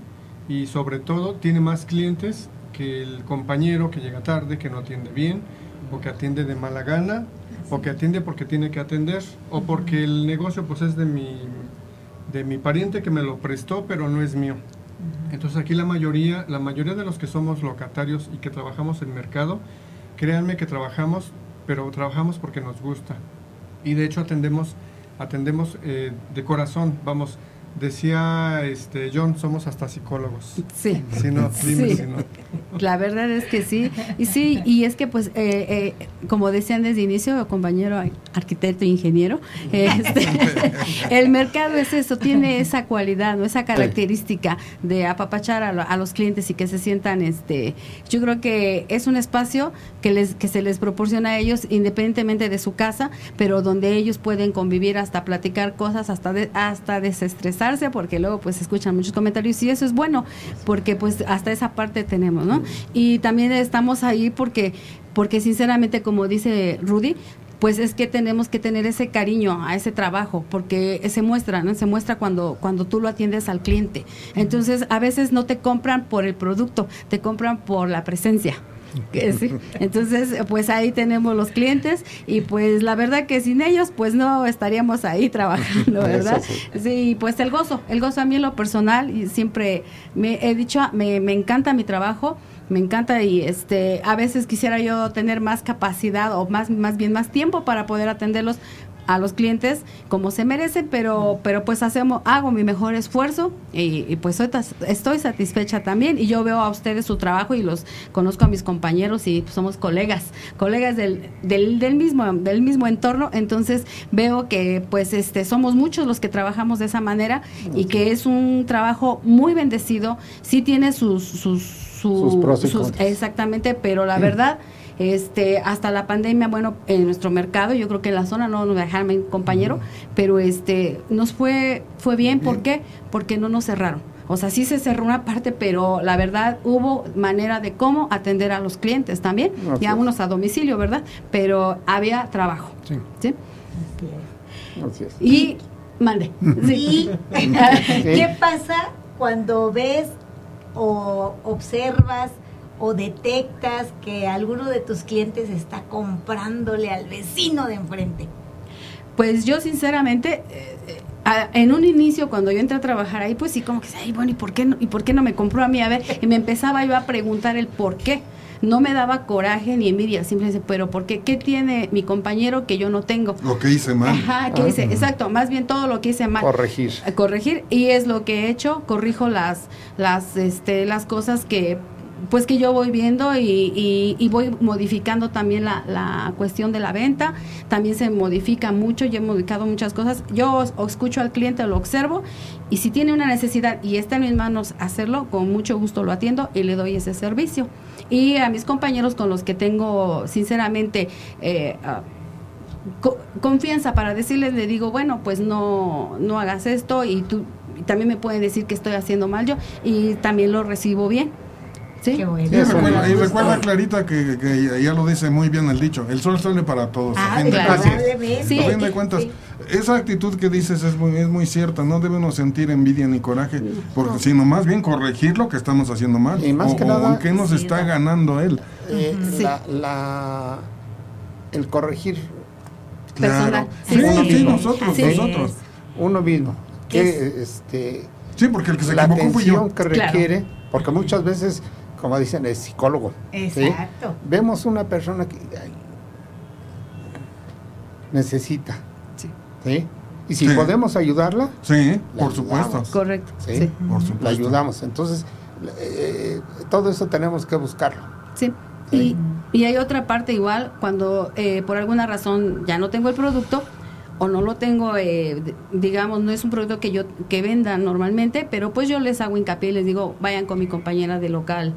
y sobre todo tiene más clientes que el compañero que llega tarde, que no atiende bien, o que atiende de mala gana, o que atiende porque tiene que atender, o porque el negocio pues es de mi, de mi pariente que me lo prestó, pero no es mío. Entonces aquí la mayoría, la mayoría de los que somos locatarios y que trabajamos en mercado, créanme que trabajamos, pero trabajamos porque nos gusta. Y de hecho atendemos, atendemos eh, de corazón, vamos, Decía este John, somos hasta psicólogos. Sí. Si no, dime si no. La verdad es que sí. Y sí, y es que pues, eh, eh, como decían desde inicio, compañero arquitecto e ingeniero. Este, [laughs] el mercado es eso, tiene esa cualidad, ¿no? esa característica de apapachar a, lo- a los clientes y que se sientan, este, yo creo que es un espacio que les que se les proporciona a ellos independientemente de su casa, pero donde ellos pueden convivir hasta platicar cosas, hasta de- hasta desestresarse, porque luego pues escuchan muchos comentarios y eso es bueno, porque pues hasta esa parte tenemos, ¿no? Y también estamos ahí porque porque sinceramente como dice Rudy, pues es que tenemos que tener ese cariño a ese trabajo, porque se muestra, ¿no? Se muestra cuando, cuando tú lo atiendes al cliente. Entonces, a veces no te compran por el producto, te compran por la presencia. [laughs] Sí. Entonces, pues ahí tenemos los clientes y pues la verdad que sin ellos, pues no estaríamos ahí [laughs] trabajando, ¿verdad? Sí. Sí, pues el gozo, el gozo a mí en lo personal y siempre me he dicho, me, me encanta mi trabajo, me encanta y este a veces quisiera yo tener más capacidad o más más bien más tiempo para poder atenderlos a los clientes como se merecen, pero pero pues hacemos hago mi mejor esfuerzo y, y, pues soy estoy satisfecha también. Y yo veo a ustedes su trabajo y los conozco a mis compañeros y pues, somos colegas, colegas del, del, del mismo del mismo entorno, entonces veo que pues este somos muchos los que trabajamos de esa manera y que es un trabajo muy bendecido, sí tiene sus sus su- Sus pros y contras. exactamente, pero la verdad este hasta la pandemia bueno en nuestro mercado yo creo que en la zona no nos dejaron mi compañero pero este nos fue fue bien ¿por qué? porque no nos cerraron o sea sí se cerró una parte pero la verdad hubo manera de cómo atender a los clientes también Así ya es. unos a domicilio verdad pero había trabajo Sí. ¿sí? Así es. y mande [laughs] ¿Y [laughs] qué pasa cuando ves o observas o detectas que alguno de tus clientes está comprándole al vecino de enfrente? Pues yo sinceramente, eh, eh, en un inicio cuando yo entré a trabajar ahí, pues sí como que, ay, bueno, ¿y por qué no, y por qué no me compró a mí? A ver, y me empezaba yo a preguntar el por qué. No me daba coraje ni envidia, simplemente, pero ¿por qué? ¿Qué tiene mi compañero que yo no tengo? Lo que hice mal. Ajá, ¿qué hice? Exacto, más bien todo lo que hice mal. Corregir. Corregir y es lo que he hecho corrijo las las este las cosas que pues que yo voy viendo y, y- y voy modificando también la, la cuestión de la venta. También se modifica mucho yo he modificado muchas cosas. Yo escucho al cliente lo observo y si tiene una necesidad y está en mis manos hacerlo con mucho gusto lo atiendo y le doy ese servicio. Y a mis compañeros con los que tengo sinceramente eh, ah, co- confianza para decirles, le digo, bueno, pues no, no hagas esto y tú y también me pueden decir que estoy haciendo mal yo y también lo recibo bien. ¿Sí? Qué bueno. Sí, recuerda, y recuerda. Clarita que, que ya- ya lo dice muy bien el dicho, el sol sale para todos. a Ah, fin de claro. cuentas. probablemente. Sí. a fin de cuentas, Sí. esa actitud que dices es muy, es muy cierta, no debemos sentir envidia ni coraje, porque sino más bien corregir lo que estamos haciendo mal. Y más o, que o nada- en qué nos Sí, está ¿no? ganando él. Eh, Sí. la, la- el corregir Personal. Sí, Sí, sí, sí. nosotros, Sí. nosotros. uno mismo. ¿Qué Que, este, Sí, porque el que se la equivocó fui yo. atención que Claro. requiere, porque muchas veces, como dicen, es psicólogo. ¿sí? Exacto. Vemos una persona que ay, necesita. Sí. ¿sí? Y si Sí. podemos ayudarla, Sí, por supuesto. ayudamos. Correcto. ¿sí? Sí. Por supuesto. la ayudamos. Entonces, eh, todo eso tenemos que buscarlo. Sí. Y, y hay otra parte igual, cuando eh, por alguna razón ya no tengo el producto o no lo tengo, eh, digamos, no es un producto que yo que venda normalmente, pero pues yo les hago hincapié y les digo, vayan con mi compañera de local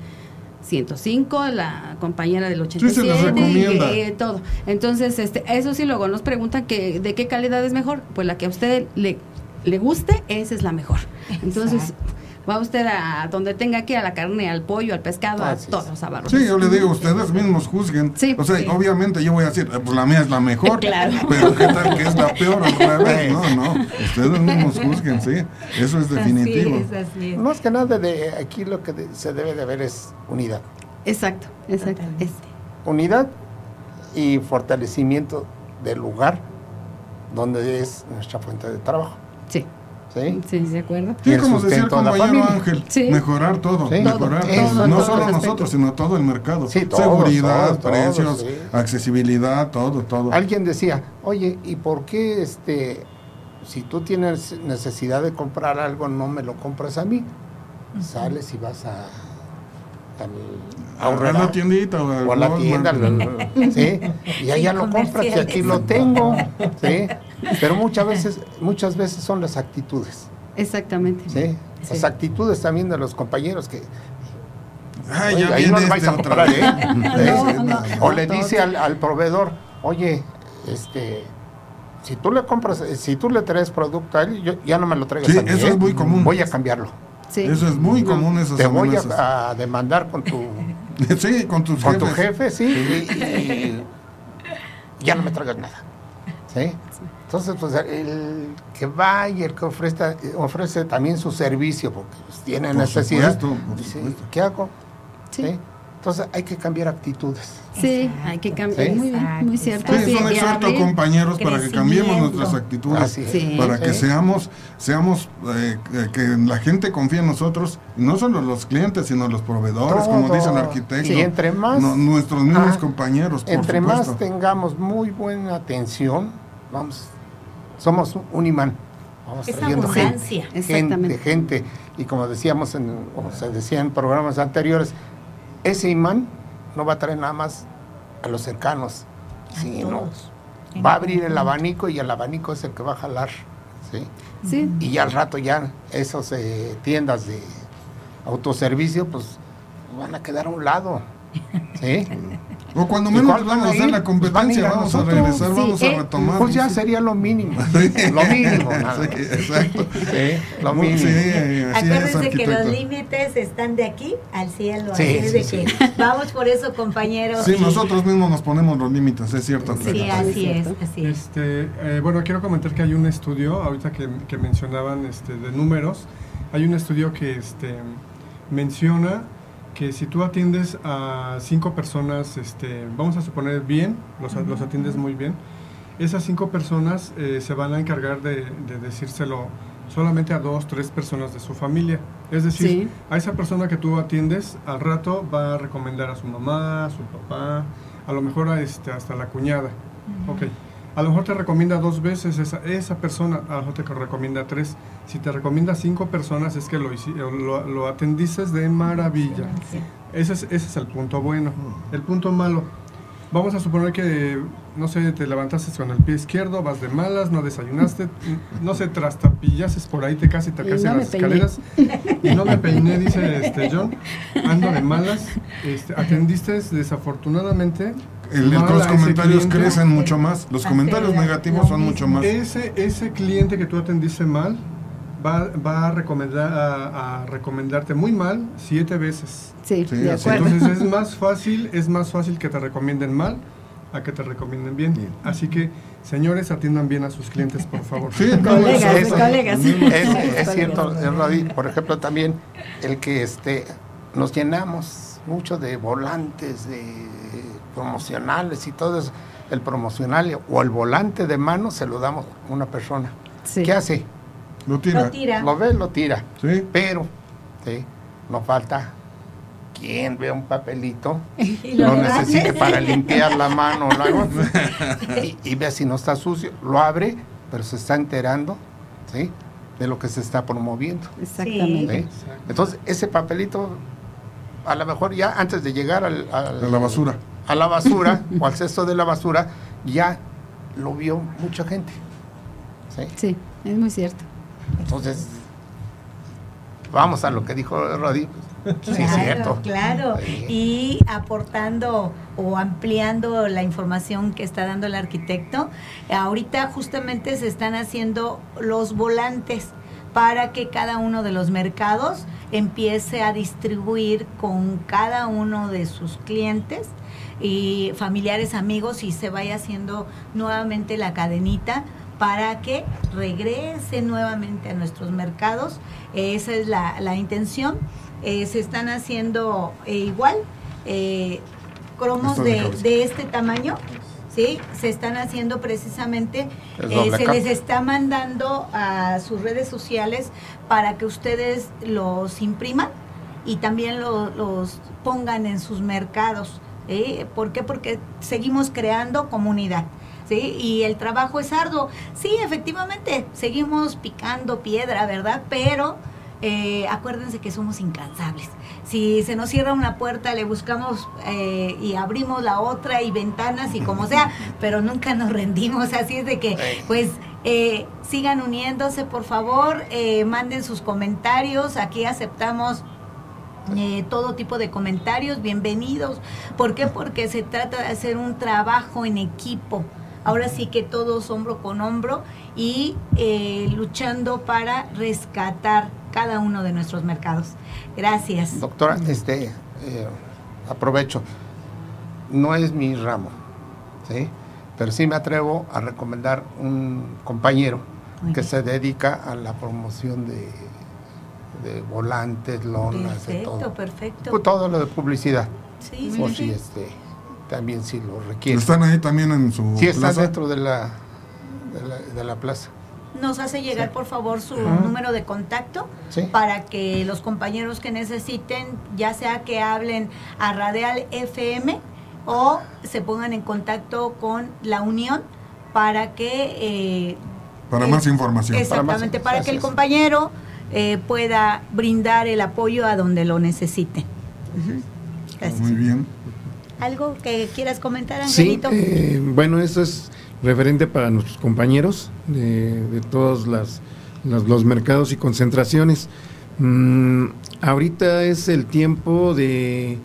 105, la compañera del 87, les y, eh, todo. Entonces, este, eso sí, luego nos preguntan que de qué calidad es mejor, pues la que a usted le, le guste, esa es la mejor. Entonces, Exacto. Va usted a donde tenga que ir, a la carne, al pollo, al pescado, Así a todos, a barros. Sí, yo le digo, ustedes mismos juzguen. Sí, o sea, sí. obviamente yo voy a decir, eh, pues la mía es la mejor. [laughs] Claro. Pero qué tal que es la peor al revés. [laughs] No, no. Ustedes mismos juzguen, sí. Eso es definitivo. Así es, así es. Más que nada, de aquí lo que de- se debe de ver es unidad. Exacto, exacto. Totalmente. Es- Unidad y fortalecimiento del lugar donde es nuestra fuente de trabajo. sí, ¿sí? sí, de acuerdo. Sí, como decía el compañero. Ángel, Sí. mejorar todo, Sí. mejorar Todo, todo. No solo nosotros, sino todo el mercado. Todos, Seguridad, todos, precios, sí. accesibilidad, todo, todo. Alguien decía, oye, ¿y por qué este, si tú tienes necesidad de comprar algo, no me lo compras a mí? Sales y vas a, a la tiendita o, a la tienda, ¿sí? [laughs] Y allá lo compras y aquí lo tengo, [laughs] ¿sí? Pero muchas veces, muchas veces son las actitudes. Exactamente. ¿sí? Las actitudes también de los compañeros que Ay, ya ahí no este vais a comprar, ¿eh? [laughs] o le dice al, al, proveedor, oye, este, si tú le compras, eh, si tú le traes producto a él, yo, ya no me lo traigas sí, a mí, eso ¿eh? es muy común. Voy a cambiarlo. Sí. Eso es muy común. Esas Te voy a, a, demandar con tu, [laughs] sí, con, tus con tu jefe, sí, y, y, [laughs] ya no me traigas nada. ¿sí? Entonces, pues el que va y el que ofrece, ofrece también su servicio, porque pues, tiene por necesidad, supuesto, por supuesto. ¿qué hago? Sí. Entonces hay que cambiar actitudes. Sí, hay que cambiar. ¿Sí? Muy bien, muy cierto. Sí, son exhortos compañeros para que cambiemos nuestras actitudes, sí. para que seamos, seamos eh, que la gente confíe en nosotros, no solo los clientes, sino los proveedores, Todo. como dice el arquitecto. Y entre más, no, nuestros mismos ah, compañeros. Por entre supuesto. más tengamos muy buena atención, vamos, somos un imán. Vamos Esa trayendo abundancia. gente, gente, gente, y como decíamos, en, o se decía en programas anteriores, ese imán no va a traer nada más a los cercanos, sino va a abrir el abanico y el abanico es el que va a jalar. ¿sí? Sí. Y ya al rato ya esas eh, tiendas de autoservicio pues van a quedar a un lado. ¿sí? [laughs] O cuando menos vamos a hacer la competencia, a vamos a regresar, sí, vamos eh, a retomar. Pues ya sería lo mínimo. lo mínimo. Nada. Sí, exacto. Sí, lo mínimo. Sí, Acuérdense que los límites están de aquí al cielo. así es de que vamos por eso, compañeros. Sí, nosotros mismos nos ponemos los límites, es cierto. Sí, así es, así es. Este, eh, bueno, quiero comentar que hay un estudio, ahorita que, que mencionaban este, de números, hay un estudio que este, menciona que si tú atiendes a cinco personas, este, vamos a suponer bien, los, los atiendes muy bien, esas cinco personas eh, se van a encargar de, de, decírselo solamente a dos, tres personas de su familia. Es decir, sí. a esa persona que tú atiendes, al rato va a recomendar a su mamá, a su papá, a lo mejor a este, hasta la cuñada. Uh -huh. Ok. A lo mejor te recomienda dos veces esa, esa persona, a lo mejor te recomienda tres. Si te recomienda cinco personas es que lo, lo, lo atendiste de maravilla. Sí. Ese, es, ese es el punto bueno. El punto malo, vamos a suponer que, no sé, te levantaste con el pie izquierdo, vas de malas, no desayunaste, [laughs] no sé, trastapillases por ahí, te casi te casi no las escaleras. Y no me peiné, dice este John, ando de malas. Este, [laughs] atendiste desafortunadamente el, los comentarios crecen mucho más. Los comentarios negativos son mucho más. Ese, ese cliente que tú atendiste mal va, va a, recomendar, a, a, recomendarte muy mal siete veces. Sí, sí de acuerdo. Entonces es [laughs] más fácil, es más fácil que te recomienden mal a que te recomienden bien. bien. Así que, señores, atiendan bien a sus clientes, por favor. Sí, colegas, es, colegas. Es, es cierto, por ejemplo, también el que este, nos llenamos mucho de volantes, de promocionales y todo eso, el promocional o el volante de mano se lo damos a una persona. Sí. ¿Qué hace? Lo tira. Lo, tira. lo ve, lo tira. Sí. Pero, ¿sí? no falta quien vea un papelito, [laughs] Y lo, lo necesite para [laughs] limpiar la mano o algo, [laughs] y, y vea si no está sucio, lo abre, pero se está enterando, ¿sí? De lo que se está promoviendo. Exactamente. ¿sí? Entonces, ese papelito, a lo mejor ya antes de llegar al, al- A la basura. A la basura o al cesto de la basura, ya lo vio mucha gente. ¿sí? Sí, es muy cierto. Entonces, vamos a lo que dijo Rodi. pues, sí, es Claro, cierto. claro. Sí. Y aportando o ampliando la información que está dando el arquitecto, ahorita justamente se están haciendo los volantes para que cada uno de los mercados empiece a distribuir con cada uno de sus clientes y familiares, amigos y se vaya haciendo nuevamente la cadenita para que regrese nuevamente a nuestros mercados. Esa es la, la intención. Eh, se están haciendo eh, igual eh, cromos de este tamaño. ¿sí? Se están haciendo precisamente, eh, se les está mandando a sus redes sociales para que ustedes los impriman y también lo- los pongan en sus mercados. ¿Sí? ¿Por qué? Porque seguimos creando comunidad. ¿sí? Y el trabajo es arduo. Sí, efectivamente, seguimos picando piedra, ¿verdad? Pero eh, acuérdense que somos incansables. Si se nos cierra una puerta, le buscamos eh, y abrimos la otra y ventanas y como sea, [laughs] pero nunca nos rendimos. Así es de que, pues, eh, sigan uniéndose, por favor, eh, manden sus comentarios. Aquí aceptamos eh, todo tipo de comentarios, bienvenidos. ¿Por qué? Porque se trata de hacer un trabajo en equipo. Ahora sí que todos hombro con hombro y eh, luchando para rescatar cada uno de nuestros mercados. Gracias. Doctora, este, eh, aprovecho, no es mi ramo, ¿sí? pero sí me atrevo a recomendar un compañero Muy que bien. se dedica a la promoción de, de volantes, lonas, de Perfecto, todo. perfecto. Pues todo lo de publicidad, Sí, por sí, si sí. este, también si lo requiere. Están ahí también en su Sí, está plaza. dentro de la, de la, de la plaza. Nos hace llegar, Sí. por favor, su Ajá. número de contacto Sí. para que los compañeros que necesiten, ya sea que hablen a Radial FM o se pongan en contacto con la Unión para que... eh, Para eh, más información. Exactamente, para, Así que el es. compañero eh, pueda brindar el apoyo a donde lo necesite. Muy bien. ¿Algo que quieras comentar, Sí, Angelito? eh, bueno, eso es referente para nuestros compañeros de, de todos las, las- los mercados y concentraciones. Mm, ahorita es el tiempo de,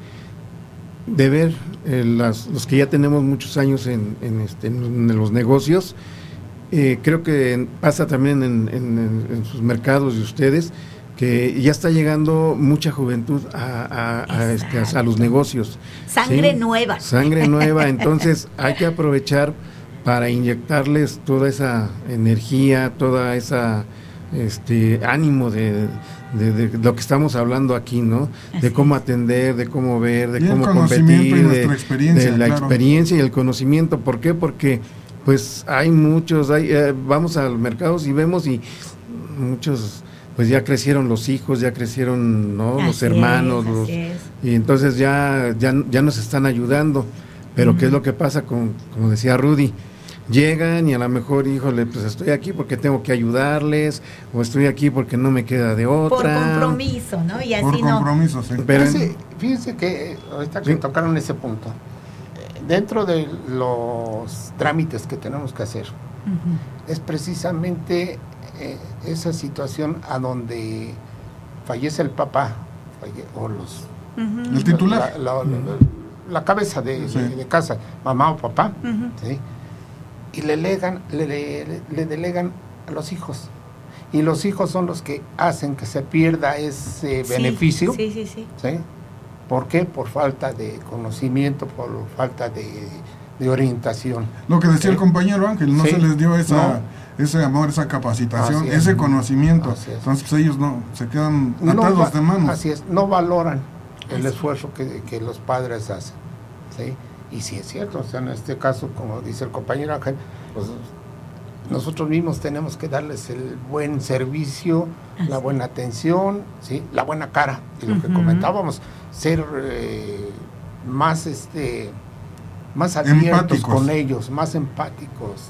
de ver eh, las- los que ya tenemos muchos años en, en este, en los negocios. Eh, creo que pasa también en, en- en sus mercados de ustedes que ya está llegando mucha juventud a, a- a, este, a- a los negocios. Sangre Sí, nueva. Sangre [laughs] nueva, entonces hay que aprovechar para inyectarles toda esa energía, toda esa este ánimo de, de- de lo que estamos hablando aquí, ¿no? De cómo atender, de cómo ver, de Y el cómo competir, de, nuestra experiencia, de la claro. experiencia y el conocimiento. ¿Por qué? Porque pues hay muchos, hay, eh, vamos al mercado y vemos y muchos pues ya crecieron los hijos, ya crecieron ¿no? los Así hermanos, es, los, y entonces ya, ya, ya nos están ayudando. Pero ¿qué es lo que pasa con, como decía Rudy? Llegan y a lo mejor, híjole, pues estoy aquí porque tengo que ayudarles, o estoy aquí porque no me queda de Por otra. compromiso, ¿no? Y así Por no. compromiso, sí. Pero en- Fíjense, fíjense que ahorita que Sí. tocaron ese punto, dentro de los trámites que tenemos que hacer, es precisamente eh, esa situación a donde fallece el papá falle- o los Ujú. El titular. la, la- la- la cabeza de, Sí. de- de casa, mamá o papá. ¿sí? y le, legan, le, le- le delegan a los hijos. Y los hijos son los que hacen que se pierda ese Sí, beneficio. Sí, sí, sí. ¿sí? ¿Por qué? Por falta de conocimiento, por falta de, de orientación. Lo que decía Sí. el compañero Ángel, no Sí. se les dio esa, ese amor, esa capacitación, es. ese conocimiento. Es. Entonces pues, ellos no, se quedan No atados va- de manos. Así es, no valoran el Así esfuerzo que, que los padres hacen. ¿sí? Y sí es cierto, o sea, en este caso, como dice el compañero Ángel, pues, nosotros mismos tenemos que darles el buen servicio, Así la buena atención, ¿sí? la buena cara, y lo que comentábamos, ser eh, más este más abiertos Empáticos. con ellos, más empáticos,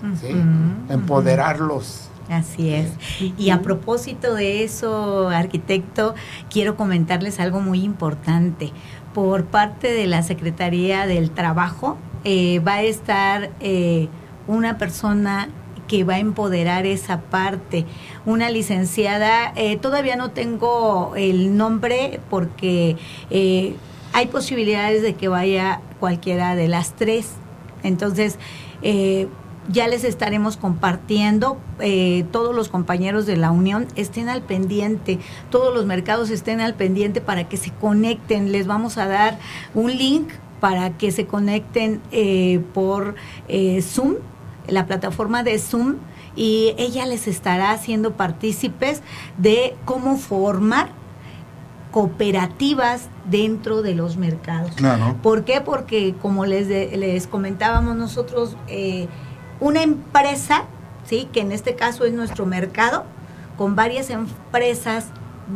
empoderarlos. Así es. Y a propósito de eso, arquitecto, quiero comentarles algo muy importante. Por parte de la Secretaría del Trabajo eh, va a estar eh, una persona que va a empoderar esa parte, una licenciada, eh, todavía no tengo el nombre porque eh, hay posibilidades de que vaya cualquiera de las tres. Entonces, eh, ya les estaremos compartiendo, eh, todos los compañeros de la Unión estén al pendiente, todos los mercados estén al pendiente para que se conecten. Les vamos a dar un link para que se conecten eh, por eh, Zoom, la plataforma de Zoom, y ella les estará haciendo partícipes de cómo formar cooperativas dentro de los mercados. Claro. ¿Por qué? Porque como les, de- les comentábamos nosotros, eh, una empresa, ¿sí? que en este caso es nuestro mercado, con varias empresas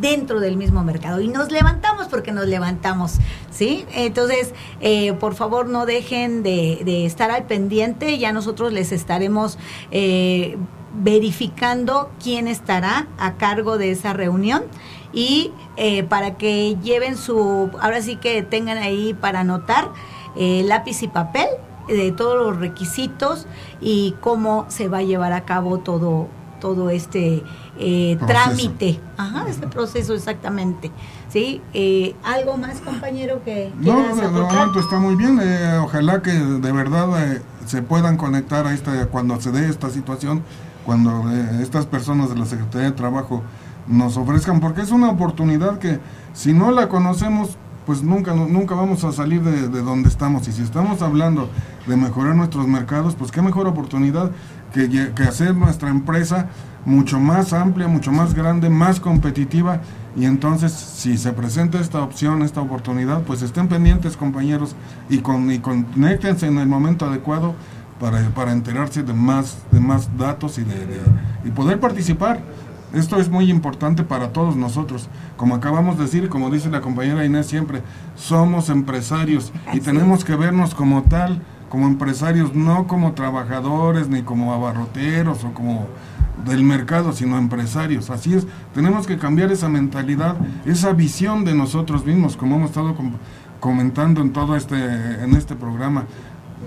dentro del mismo mercado. Y nos levantamos porque nos levantamos, ¿sí? Entonces, eh, por favor, no dejen de, estar al pendiente, ya nosotros les estaremos... eh, verificando quién estará a cargo de esa reunión y eh, para que lleven su, ahora sí que tengan ahí para anotar lápiz y papel de todos los requisitos y cómo se va a llevar a cabo todo todo este eh, trámite, ajá, este proceso exactamente. ¿Sí? Eh, ¿Algo más, compañero, que No, de, de momento está muy bien. eh, ojalá que de verdad eh, se puedan conectar a esta, cuando se dé esta situación, cuando eh, estas personas de la Secretaría de Trabajo nos ofrezcan, porque es una oportunidad que si no la conocemos, pues nunca, nunca vamos a salir de, de donde estamos. Y si estamos hablando de mejorar nuestros mercados, pues qué mejor oportunidad que, que hacer nuestra empresa mucho más amplia, mucho más grande, más competitiva. Y entonces, si se presenta esta opción, esta oportunidad, pues estén pendientes, compañeros, y, con, y conéctense en el momento adecuado para, para enterarse de más, de más datos y, de, de- y poder participar. Esto es muy importante para todos nosotros. Como acabamos de decir, como dice la compañera Inés siempre, somos empresarios y tenemos que vernos como tal, como empresarios, no como trabajadores, ni como abarroteros o como del mercado, sino empresarios. Así es, tenemos que cambiar esa mentalidad, esa visión de nosotros mismos, como hemos estado com- comentando en todo este, en este programa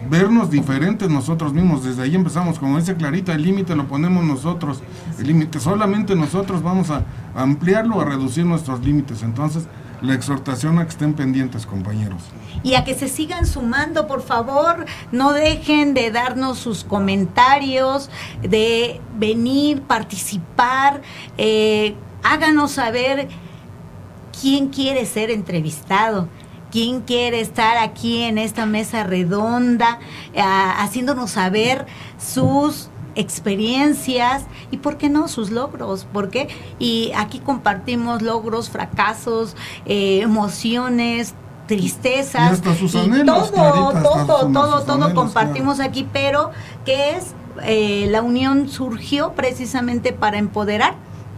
vernos diferentes nosotros mismos. Desde ahí empezamos, como dice Clarita, el límite lo ponemos nosotros. El límite, solamente nosotros vamos a ampliarlo, a reducir nuestros límites. Entonces, la exhortación a que estén pendientes, compañeros. y a que se sigan sumando, por favor, no dejen de darnos sus comentarios, de venir, participar, eh, háganos saber quién quiere ser entrevistado. ¿Quién quiere estar aquí en esta mesa redonda, ah, haciéndonos saber sus experiencias y, ¿por qué no, sus logros? ¿Por qué? Y aquí compartimos logros, fracasos, eh, emociones, tristezas. Y anhelos, todo, todo, todo, todo anhelos, compartimos aquí, pero que es eh, la unión surgió precisamente para empoderar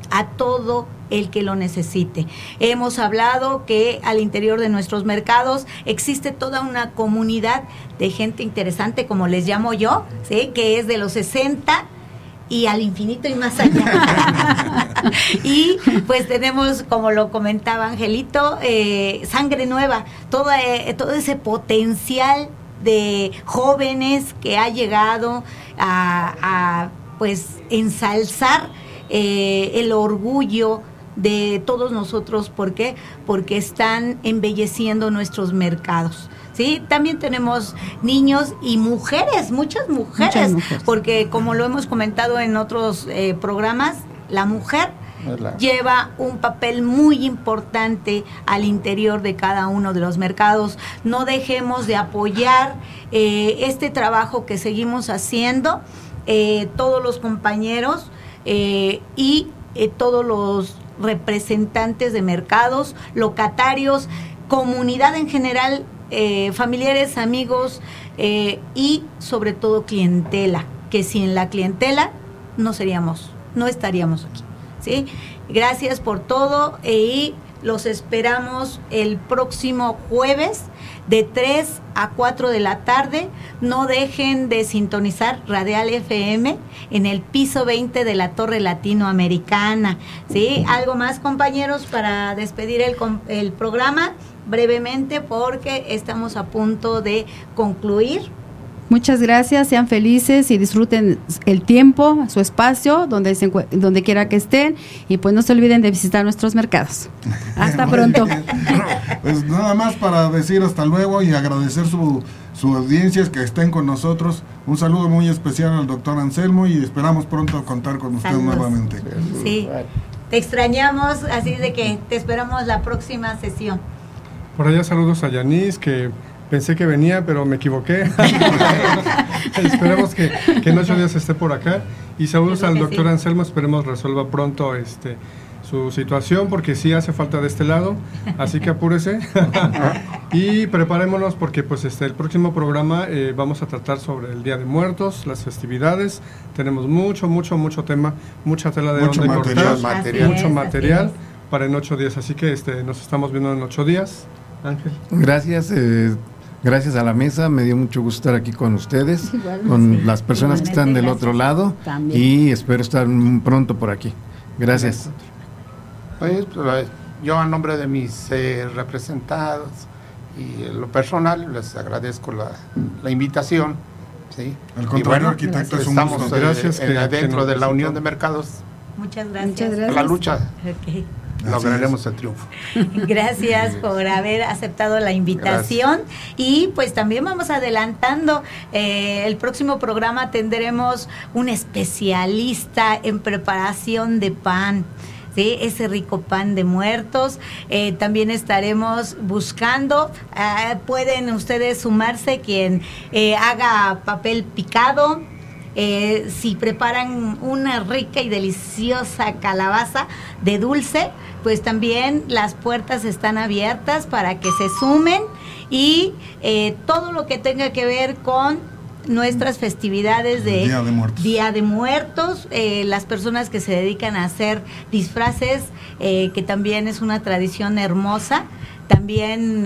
a todo el que lo necesite. Hemos hablado que al interior de nuestros mercados existe toda una comunidad de gente interesante, como les llamo yo, que es de los 60 y al infinito y más allá. [laughs] y pues tenemos, como lo comentaba Angelito, eh, sangre nueva, todo, eh, todo ese potencial de jóvenes que ha llegado a, a, pues ensalzar eh, el orgullo de todos nosotros. ¿Por qué? Porque están embelleciendo nuestros mercados. ¿sí? También tenemos niños y mujeres, muchas mujeres, Muchas mujeres. porque como lo hemos comentado en otros eh, programas, la mujer lleva un papel muy importante al interior de cada uno de los mercados. No dejemos de apoyar eh, este trabajo que seguimos haciendo, eh, todos los compañeros eh, y eh, todos los representantes de mercados, locatarios, comunidad en general, eh, familiares, amigos eh, y sobre todo clientela, que sin la clientela no seríamos, no estaríamos aquí. ¿sí? Gracias por todo eh, y los esperamos el próximo jueves de 3 a 4 de la tarde. No dejen de sintonizar Radial FM en el piso 20 de la Torre Latinoamericana. ¿Sí? ¿Algo más, compañeros, para despedir el, el programa? Brevemente, porque estamos a punto de concluir. Muchas gracias, sean felices y disfruten el tiempo, su espacio, donde, se donde quiera que estén y pues no se olviden de visitar nuestros mercados. Hasta pronto. Pues nada más para decir hasta luego y agradecer su, su audiencia, que estén con nosotros. Un saludo muy especial al doctor Anselmo y esperamos pronto contar con usted Saludos. nuevamente. Sí. Te extrañamos, así de que te esperamos la próxima sesión. Por allá saludos a Yanis, que pensé que venía, pero me equivoqué. [laughs] Esperemos que, que en ocho días esté por acá. Y saludos al doctor sí. Anselmo, esperemos resuelva pronto este su situación, porque sí hace falta de este lado, así que apúrese. [laughs] y preparémonos porque pues este el próximo programa eh, vamos a tratar sobre el Día de Muertos, las festividades. Tenemos mucho, mucho, mucho tema, mucha tela de Mucho donde material, cortar, material. mucho material para en ocho días. Así que este nos estamos viendo en ocho días. Ángel. Gracias. eh, gracias a la mesa, me dio mucho gusto estar aquí con ustedes, [laughs] con las personas que están del otro lado y espero estar pronto por aquí. Gracias. Pues, pues, yo a nombre de mis eh, representados y en lo personal les agradezco la, la invitación. ¿sí? Al contrario, arquitecto, es un estamos gusto. eh, Gracias en- que- que dentro de la. Unión de Mercados. Muchas gracias. Muchas gracias. La lucha Ok. lograremos el triunfo. [laughs] Gracias por haber aceptado la invitación y pues también vamos adelantando eh, el próximo programa tendremos un especialista en preparación de pan. ¿sí? ese rico pan de muertos. Eh, también estaremos buscando, ah, pueden ustedes sumarse quien eh, haga papel picado, eh, si preparan una rica y deliciosa calabaza de dulce, pues también las puertas están abiertas para que se sumen y eh, todo lo que tenga que ver con nuestras festividades de Día de Muertos. Día de Muertos, eh, las personas que se dedican a hacer disfraces, eh, que también es una tradición hermosa, también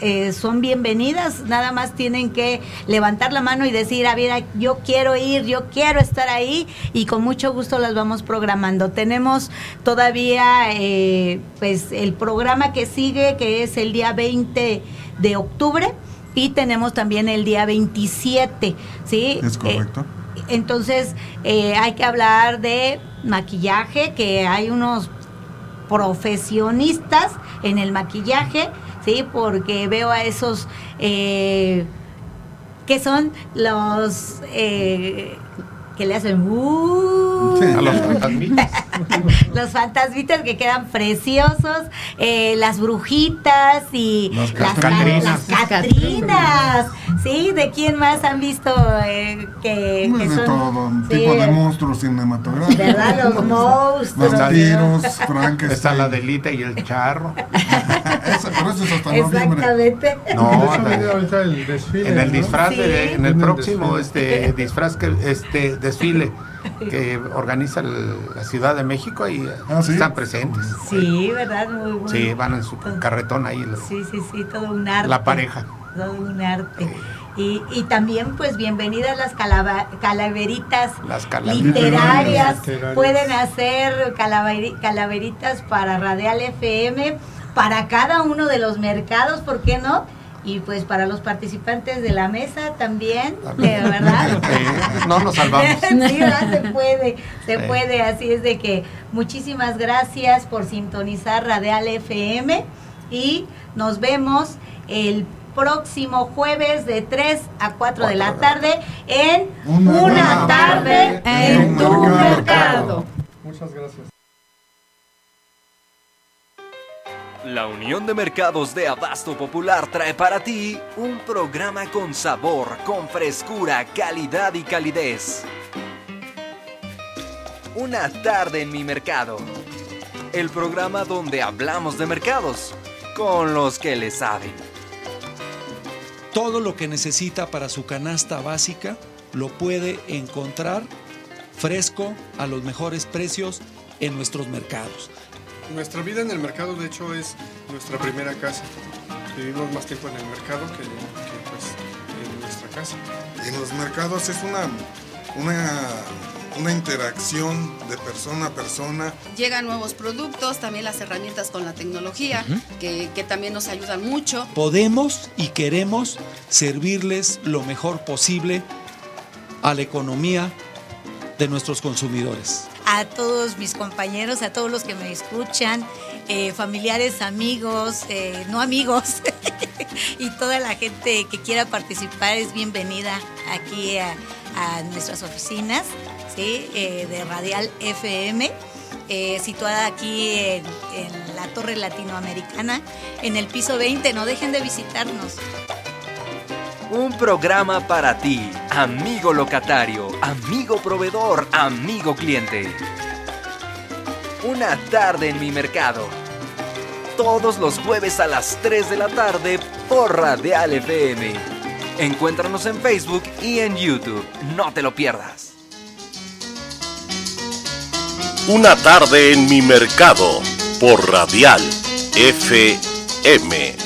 eh, son bienvenidas, nada más tienen que levantar la mano y decir, a ver, yo quiero ir, yo quiero estar ahí y con mucho gusto las vamos programando. Tenemos todavía eh, pues el programa que sigue, que es el día 20 de octubre y tenemos también el día 27, ¿sí? Es Eh, correcto. entonces, eh, hay que hablar de maquillaje, que hay unos profesionistas en el maquillaje, ¿sí? Porque veo a esos eh, que son los eh, que le hacen ¡uh! A los [laughs] fantasmitas. los fantasmitas que quedan preciosos, eh, las brujitas y Las las, catrinas. las catrinas. ¿Sí? ¿De quién más han visto eh, que, Pues que de son- todo, sí, tipo de monstruos cinematográficos. ¿Verdad? Los monstruos. Vampiros, Frankenstein. Está la delita y el charro. [laughs] Esa- pero eso es hasta noviembre. Exactamente. No, ahorita el desfile, en el ¿no? disfraz, Sí. de- en el En el próximo desfile. este disfraz que este desfile que organiza el- la Ciudad de México y Ah, ¿sí? están presentes. Sí, ¿verdad? Muy bueno. Sí, van en su carretón ahí los- Sí, sí, sí, todo un arte. la pareja. Todo un arte. Y, y también, pues, bienvenidas las calava- calaveritas Las calaveritas. literarias. Literarias. Pueden hacer calaveri- calaveritas para Radial FM, para cada uno de los mercados, ¿por qué no? Y pues para los participantes de la mesa también, de verdad. [laughs] Sí, no nos salvamos. [laughs] Sí, ¿verdad? se puede, se Sí. puede, así es de que muchísimas gracias por sintonizar Radial FM y nos vemos el próximo jueves de 3 a 4 de la tarde en Una tarde tarde en tu mercado. mercado. Muchas gracias. La Unión de Mercados de Abasto Popular trae para ti un programa con sabor, con frescura, calidad y calidez. Una tarde en mi mercado. El programa donde hablamos de mercados con los que le saben. Todo lo que necesita para su canasta básica lo puede encontrar fresco a los mejores precios en nuestros mercados. Nuestra vida en el mercado, de hecho, es nuestra primera casa. Vivimos más tiempo en el mercado que, que, pues, en nuestra casa. En los mercados es una, una, una interacción de persona a persona. Llegan nuevos productos, también las herramientas con la tecnología, que, que también nos ayudan mucho. Podemos y queremos servirles lo mejor posible a la economía de nuestros consumidores. A todos mis compañeros, a todos los que me escuchan, eh, familiares, amigos, eh, no amigos, [laughs] y toda la gente que quiera participar es bienvenida aquí a, nuestras oficinas. Eh, de Radial FM. situada aquí en la Torre Latinoamericana, en el piso 20. No dejen de visitarnos. Un programa para ti, amigo locatario, amigo proveedor, amigo cliente. Una tarde en mi mercado. Todos los jueves a las 3 de la tarde por Radial FM. Encuéntranos en Facebook y en YouTube. No te lo pierdas. Una tarde en mi mercado por Radial FM.